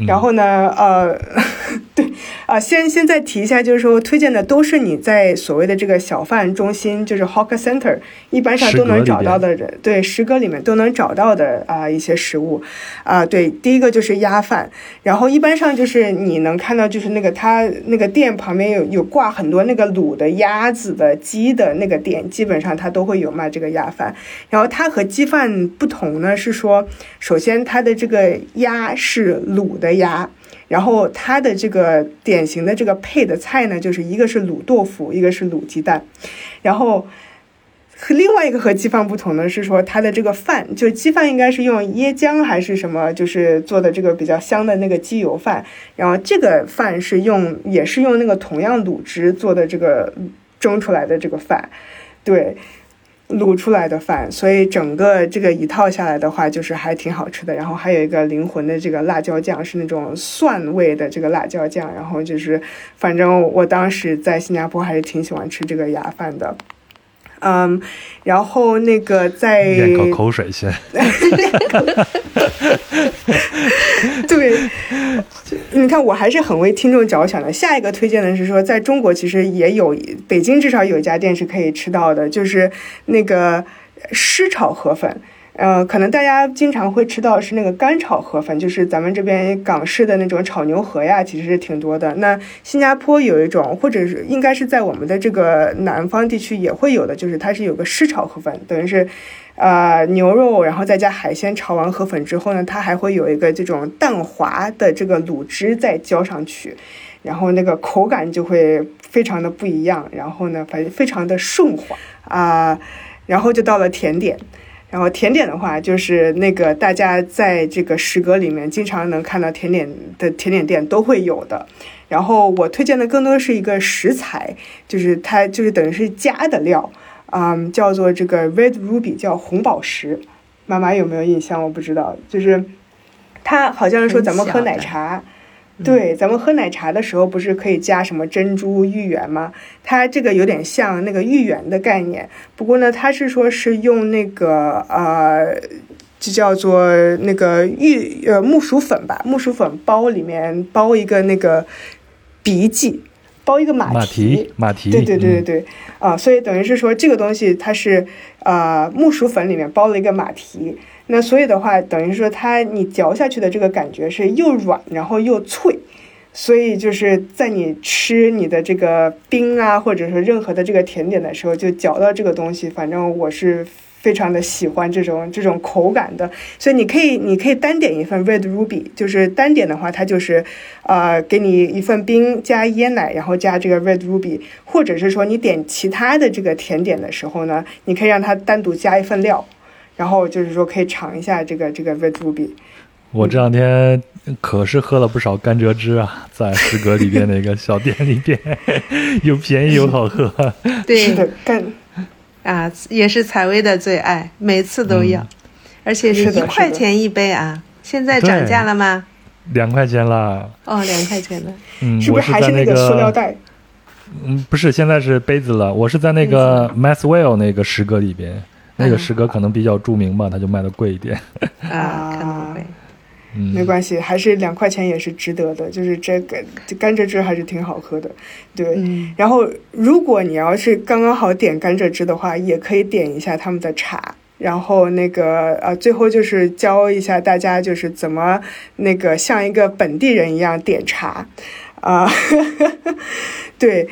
然后呢，呃，对，啊，先先再提一下，就是说推荐的都是你在所谓的这个小贩中心，就是 hawker center，一般上都能找到的，人，对，食阁里面都能找到的啊一些食物，啊，对，第一个就是鸭饭，然后一般上就是你能看到，就是那个他那个店旁边有有挂很多那个卤的鸭子的鸡的那个店，基本上它都会有卖这个鸭饭，然后它和鸡饭不同呢，是说，首先它的这个鸭是。卤的的牙，然后它的这个典型的这个配的菜呢，就是一个是卤豆腐，一个是卤鸡蛋，然后和另外一个和鸡饭不同的是说，它的这个饭，就鸡饭应该是用椰浆还是什么，就是做的这个比较香的那个鸡油饭，然后这个饭是用也是用那个同样卤汁做的这个蒸出来的这个饭，对。卤出来的饭，所以整个这个一套下来的话，就是还挺好吃的。然后还有一个灵魂的这个辣椒酱，是那种蒜味的这个辣椒酱。然后就是，反正我当时在新加坡还是挺喜欢吃这个鸭饭的。嗯，然后那个在咽口口水先。对，你看我还是很为听众着想的。下一个推荐的是说，在中国其实也有，北京至少有一家店是可以吃到的，就是那个湿炒河粉。呃，可能大家经常会吃到是那个干炒河粉，就是咱们这边港式的那种炒牛河呀，其实是挺多的。那新加坡有一种，或者是应该是在我们的这个南方地区也会有的，就是它是有个湿炒河粉，等于是，呃，牛肉然后再加海鲜炒完河粉之后呢，它还会有一个这种蛋滑的这个卤汁再浇上去，然后那个口感就会非常的不一样，然后呢，反正非常的顺滑啊，然后就到了甜点。然后甜点的话，就是那个大家在这个食阁里面经常能看到甜点的甜点店都会有的。然后我推荐的更多是一个食材，就是它就是等于是加的料，嗯，叫做这个 Red Ruby，叫红宝石。妈妈有没有印象？我不知道，就是它好像是说咱们喝奶茶。对，咱们喝奶茶的时候不是可以加什么珍珠芋圆吗？它这个有点像那个芋圆的概念，不过呢，它是说是用那个呃，就叫做那个芋呃木薯粉吧，木薯粉包里面包一个那个鼻剂，包一个马马蹄，马蹄，对对对对嗯。对，啊，所以等于是说这个东西它是呃木薯粉里面包了一个马蹄，那所以的话等于说它你嚼下去的这个感觉是又软然后又脆，所以就是在你吃你的这个冰啊或者说任何的这个甜点的时候，就嚼到这个东西，反正我是。非常的喜欢这种这种口感的，所以你可以你可以单点一份 Red Ruby，就是单点的话，它就是，呃，给你一份冰加椰奶，然后加这个 Red Ruby，或者是说你点其他的这个甜点的时候呢，你可以让它单独加一份料，然后就是说可以尝一下这个这个 Red Ruby。我这两天可是喝了不少甘蔗汁啊，在诗歌里边的一个小店里边，又便宜又好喝。对是的，干啊，也是采薇的最爱，每次都要，嗯而且是一块钱一杯啊。现在涨价了吗？两块钱了，哦，两块钱的。嗯，是不是还是那个塑料袋？嗯，不是，现在是杯子了。我是在那个 Maxwell 那个诗歌里边，那个诗歌可能比较著名吧，它就卖的贵一点。啊，可能会。嗯，没关系，还是两块钱也是值得的。就是这个这甘蔗汁还是挺好喝的，对。嗯然后，如果你要是刚刚好点甘蔗汁的话，也可以点一下他们的茶。然后那个呃，最后就是教一下大家，就是怎么那个像一个本地人一样点茶，啊、对。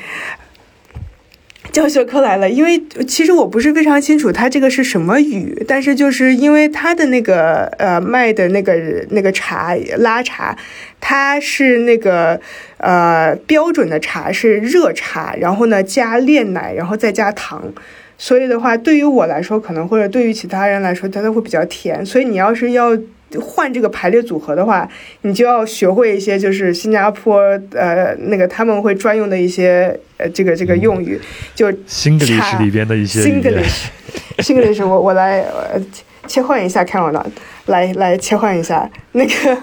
教学课来了，因为其实我不是非常清楚它这个是什么语，但是就是因为它的那个呃卖的那个那个茶拉茶，它是那个呃标准的茶是热茶，然后呢加炼奶，然后再加糖，所以的话对于我来说可能或者对于其他人来说，它都会比较甜，所以你要是要。换这个排列组合的话，你就要学会一些就是新加坡呃那个他们会专用的一些呃这个这个用语，就 Singlish 里边的一些 Singlish，Singlish 我我来呃切换一下，看我呢，来来切换一下。那个，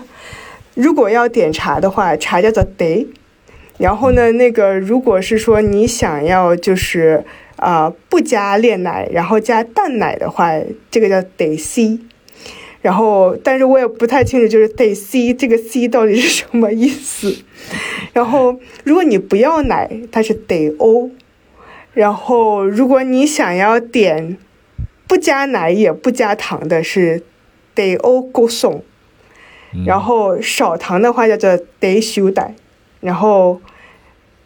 如果要点茶的话，茶叫做 day，然后呢，那个如果是说你想要就是啊、呃不加炼奶，然后加淡奶的话，这个叫 day C。然后，但是我也不太清楚，就是 day C 这个 C 到底是什么意思。然后，如果你不要奶，它是 day O。然后，如果你想要点不加奶也不加糖的，是 day O 勾送。嗯然后少糖的话叫做 day 修带，然后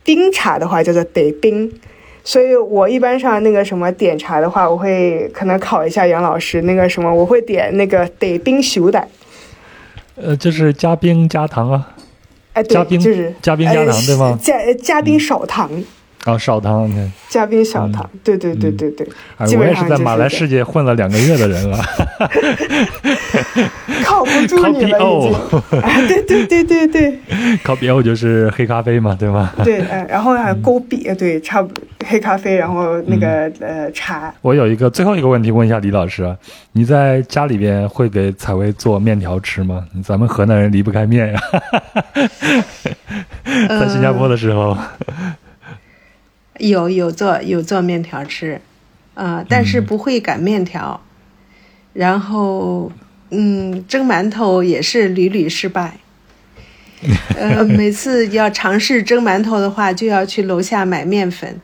冰茶的话叫做 day 冰。所以我一般上那个什么点茶的话，我会可能考一下杨老师那个什么，我会点那个得冰修胆。呃，就是加冰加糖啊，哎，对加，冰就是加冰加呃糖对吗？加加冰少糖，啊，少糖，你看，加冰少糖，对对对对对，我也是在马来世界混了两个月的人了。靠不住你了已经。啊，对对对对对。Copy O 就是黑咖啡嘛，对吗？对，嗯，然后还有勾币，对，差不多黑咖啡，然后那个呃茶，我有一个最后一个问题问一下李老师啊，你在家里边会给采薇做面条吃吗？咱们河南人离不开面呀、在新加坡的时候，有有做有做面条吃，啊、但是嗯。不会擀面条，然后嗯，蒸馒头也是屡屡失败。呃，每次要尝试蒸馒头的话，就要去楼下买面粉，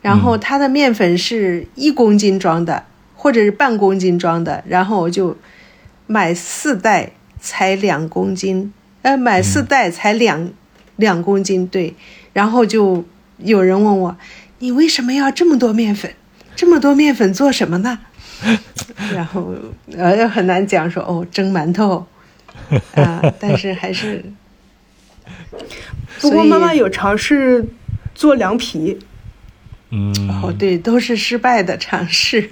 然后它的面粉是一公斤装的，或者是半公斤装的，然后我就买四袋才两公斤，呃，买四袋才两、两公斤，对，然后就有人问我，你为什么要这么多面粉？这么多面粉做什么呢？然后呃很难讲说哦蒸馒头 啊、但是还是不过妈妈有尝试做凉皮，嗯，哦，对，都是失败的尝试。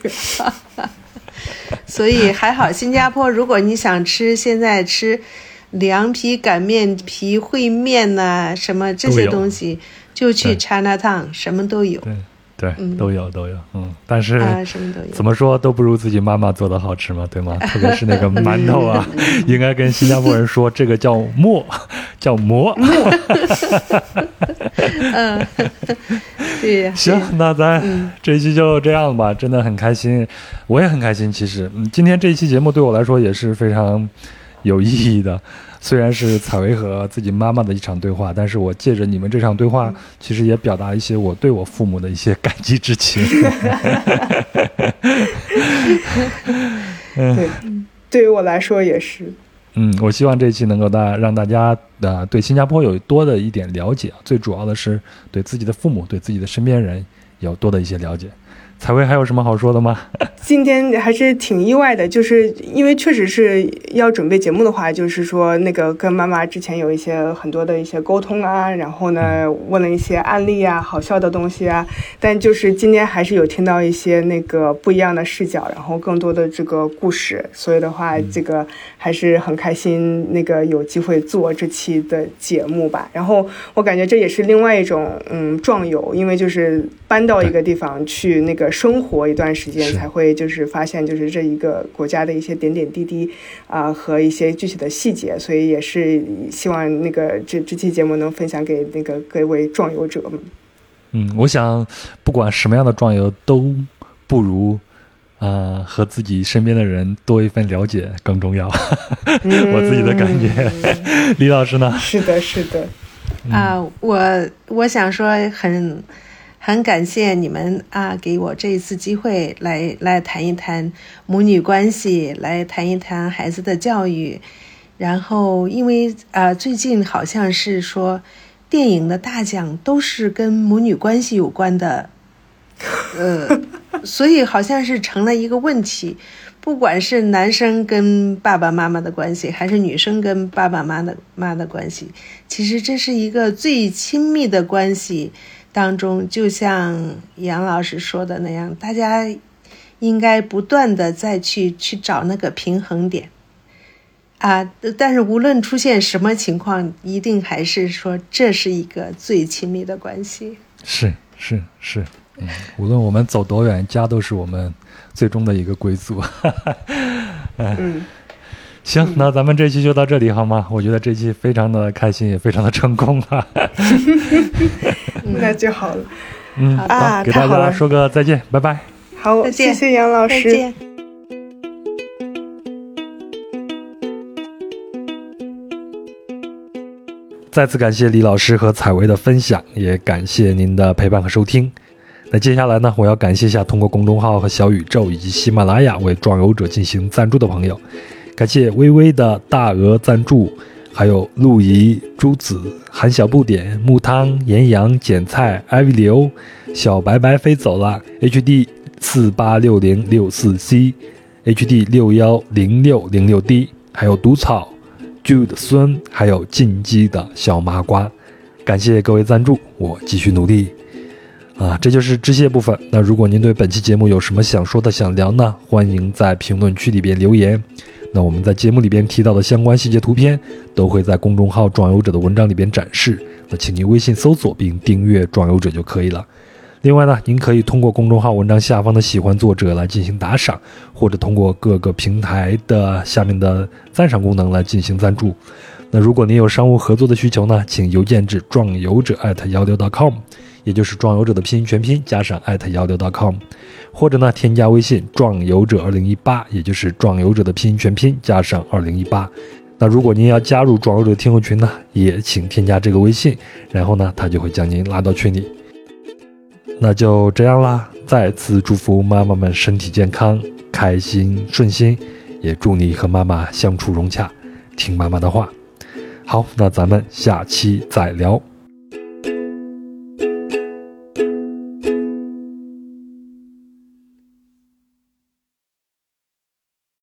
所以还好，新加坡，如果你想吃，现在吃凉皮、擀面皮、烩面呐、什么这些东西，就去 Chinatown，什么都有对对，嗯都有都有，嗯，但是。啊，什么都有。怎么说都不如自己妈妈做的好吃嘛，对吗？特别是那个馒头啊，应该跟新加坡人说，这个叫馍，叫馍。嗯，对呀。行，那咱嗯这一期就这样吧，真的很开心，我也很开心。其实，嗯，今天这一期节目对我来说也是非常有意义的。虽然是采薇和自己妈妈的一场对话，但是我借着你们这场对话，其实也表达一些我对我父母的一些感激之情。对，对于我来说也是。嗯，我希望这一期能够大让大家呃对新加坡有多的一点了解，最主要的是对自己的父母、对自己的身边人有多的一些了解。彩薇还有什么好说的吗？今天还是挺意外的，就是因为确实是要准备节目的话，就是说那个跟妈妈之前有一些很多的一些沟通啊，然后呢问了一些案例啊，好笑的东西啊，但就是今天还是有听到一些那个不一样的视角，然后更多的这个故事，所以的话，这个还是很开心，那个有机会做这期的节目吧。然后我感觉这也是另外一种嗯壮游，因为就是搬到一个地方去那个。生活一段时间才会就是发现就是这一个国家的一些点点滴滴啊和一些具体的细节，所以也是希望那个这这期节目能分享给那个各位壮游者们。嗯，我想不管什么样的壮游都不如啊和自己身边的人多一份了解更重要。我自己的感觉，李老师呢？是的，是的。啊，我我想说很。很感谢你们啊，给我这一次机会来来谈一谈母女关系，来谈一谈孩子的教育。然后，因为啊，最近好像是说电影的大奖都是跟母女关系有关的，呃，所以好像是成了一个问题。不管是男生跟爸爸妈妈的关系，还是女生跟爸爸妈妈的妈的关系，其实这是一个最亲密的关系。当中，就像杨老师说的那样，大家应该不断的再去去找那个平衡点啊。但是无论出现什么情况，一定还是说这是一个最亲密的关系。是是是，嗯，无论我们走多远，家都是我们最终的一个归宿。嗯。行，那咱们这期就到这里好吗？我觉得这期非常的开心，也非常的成功啊。那就好了。嗯，啊，给大家说个再见，拜拜。好，谢谢杨老师。再见。再次感谢李老师和采薇的分享，也感谢您的陪伴和收听。那接下来呢，我要感谢一下通过公众号和小宇宙以及喜马拉雅为壮游者进行赞助的朋友。感谢微微的大额赞助，还有陆怡、朱子、韩小不点、木汤、岩羊、剪菜、艾维流、小白白飞走了、HD 四八六零六四 C、HD 六幺零六零六 D，还有毒草、Jude 孙，还有进击的小麻瓜。感谢各位赞助，我继续努力。啊，这就是致谢部分。那如果您对本期节目有什么想说的、想聊呢？欢迎在评论区里边留言。那我们在节目里边提到的相关细节图片，都会在公众号“壮游者”的文章里边展示。那请您微信搜索并订阅“壮游者”就可以了。另外呢，您可以通过公众号文章下方的“喜欢作者”来进行打赏，或者通过各个平台的下面的赞赏功能来进行赞助。那如果您有商务合作的需求呢，请邮件至壮游者艾特幺六 .com，也就是壮游者的拼音全拼加上艾特幺六 .com。或者呢，添加微信“壮游者二零一八”，也就是“壮游者”的拼音全拼加上二零一八。那如果您要加入壮游者听友群呢，也请添加这个微信，然后呢，他就会将您拉到群里。那就这样啦，再次祝福妈妈们身体健康、开心顺心，也祝你和妈妈相处融洽，听妈妈的话。好，那咱们下期再聊。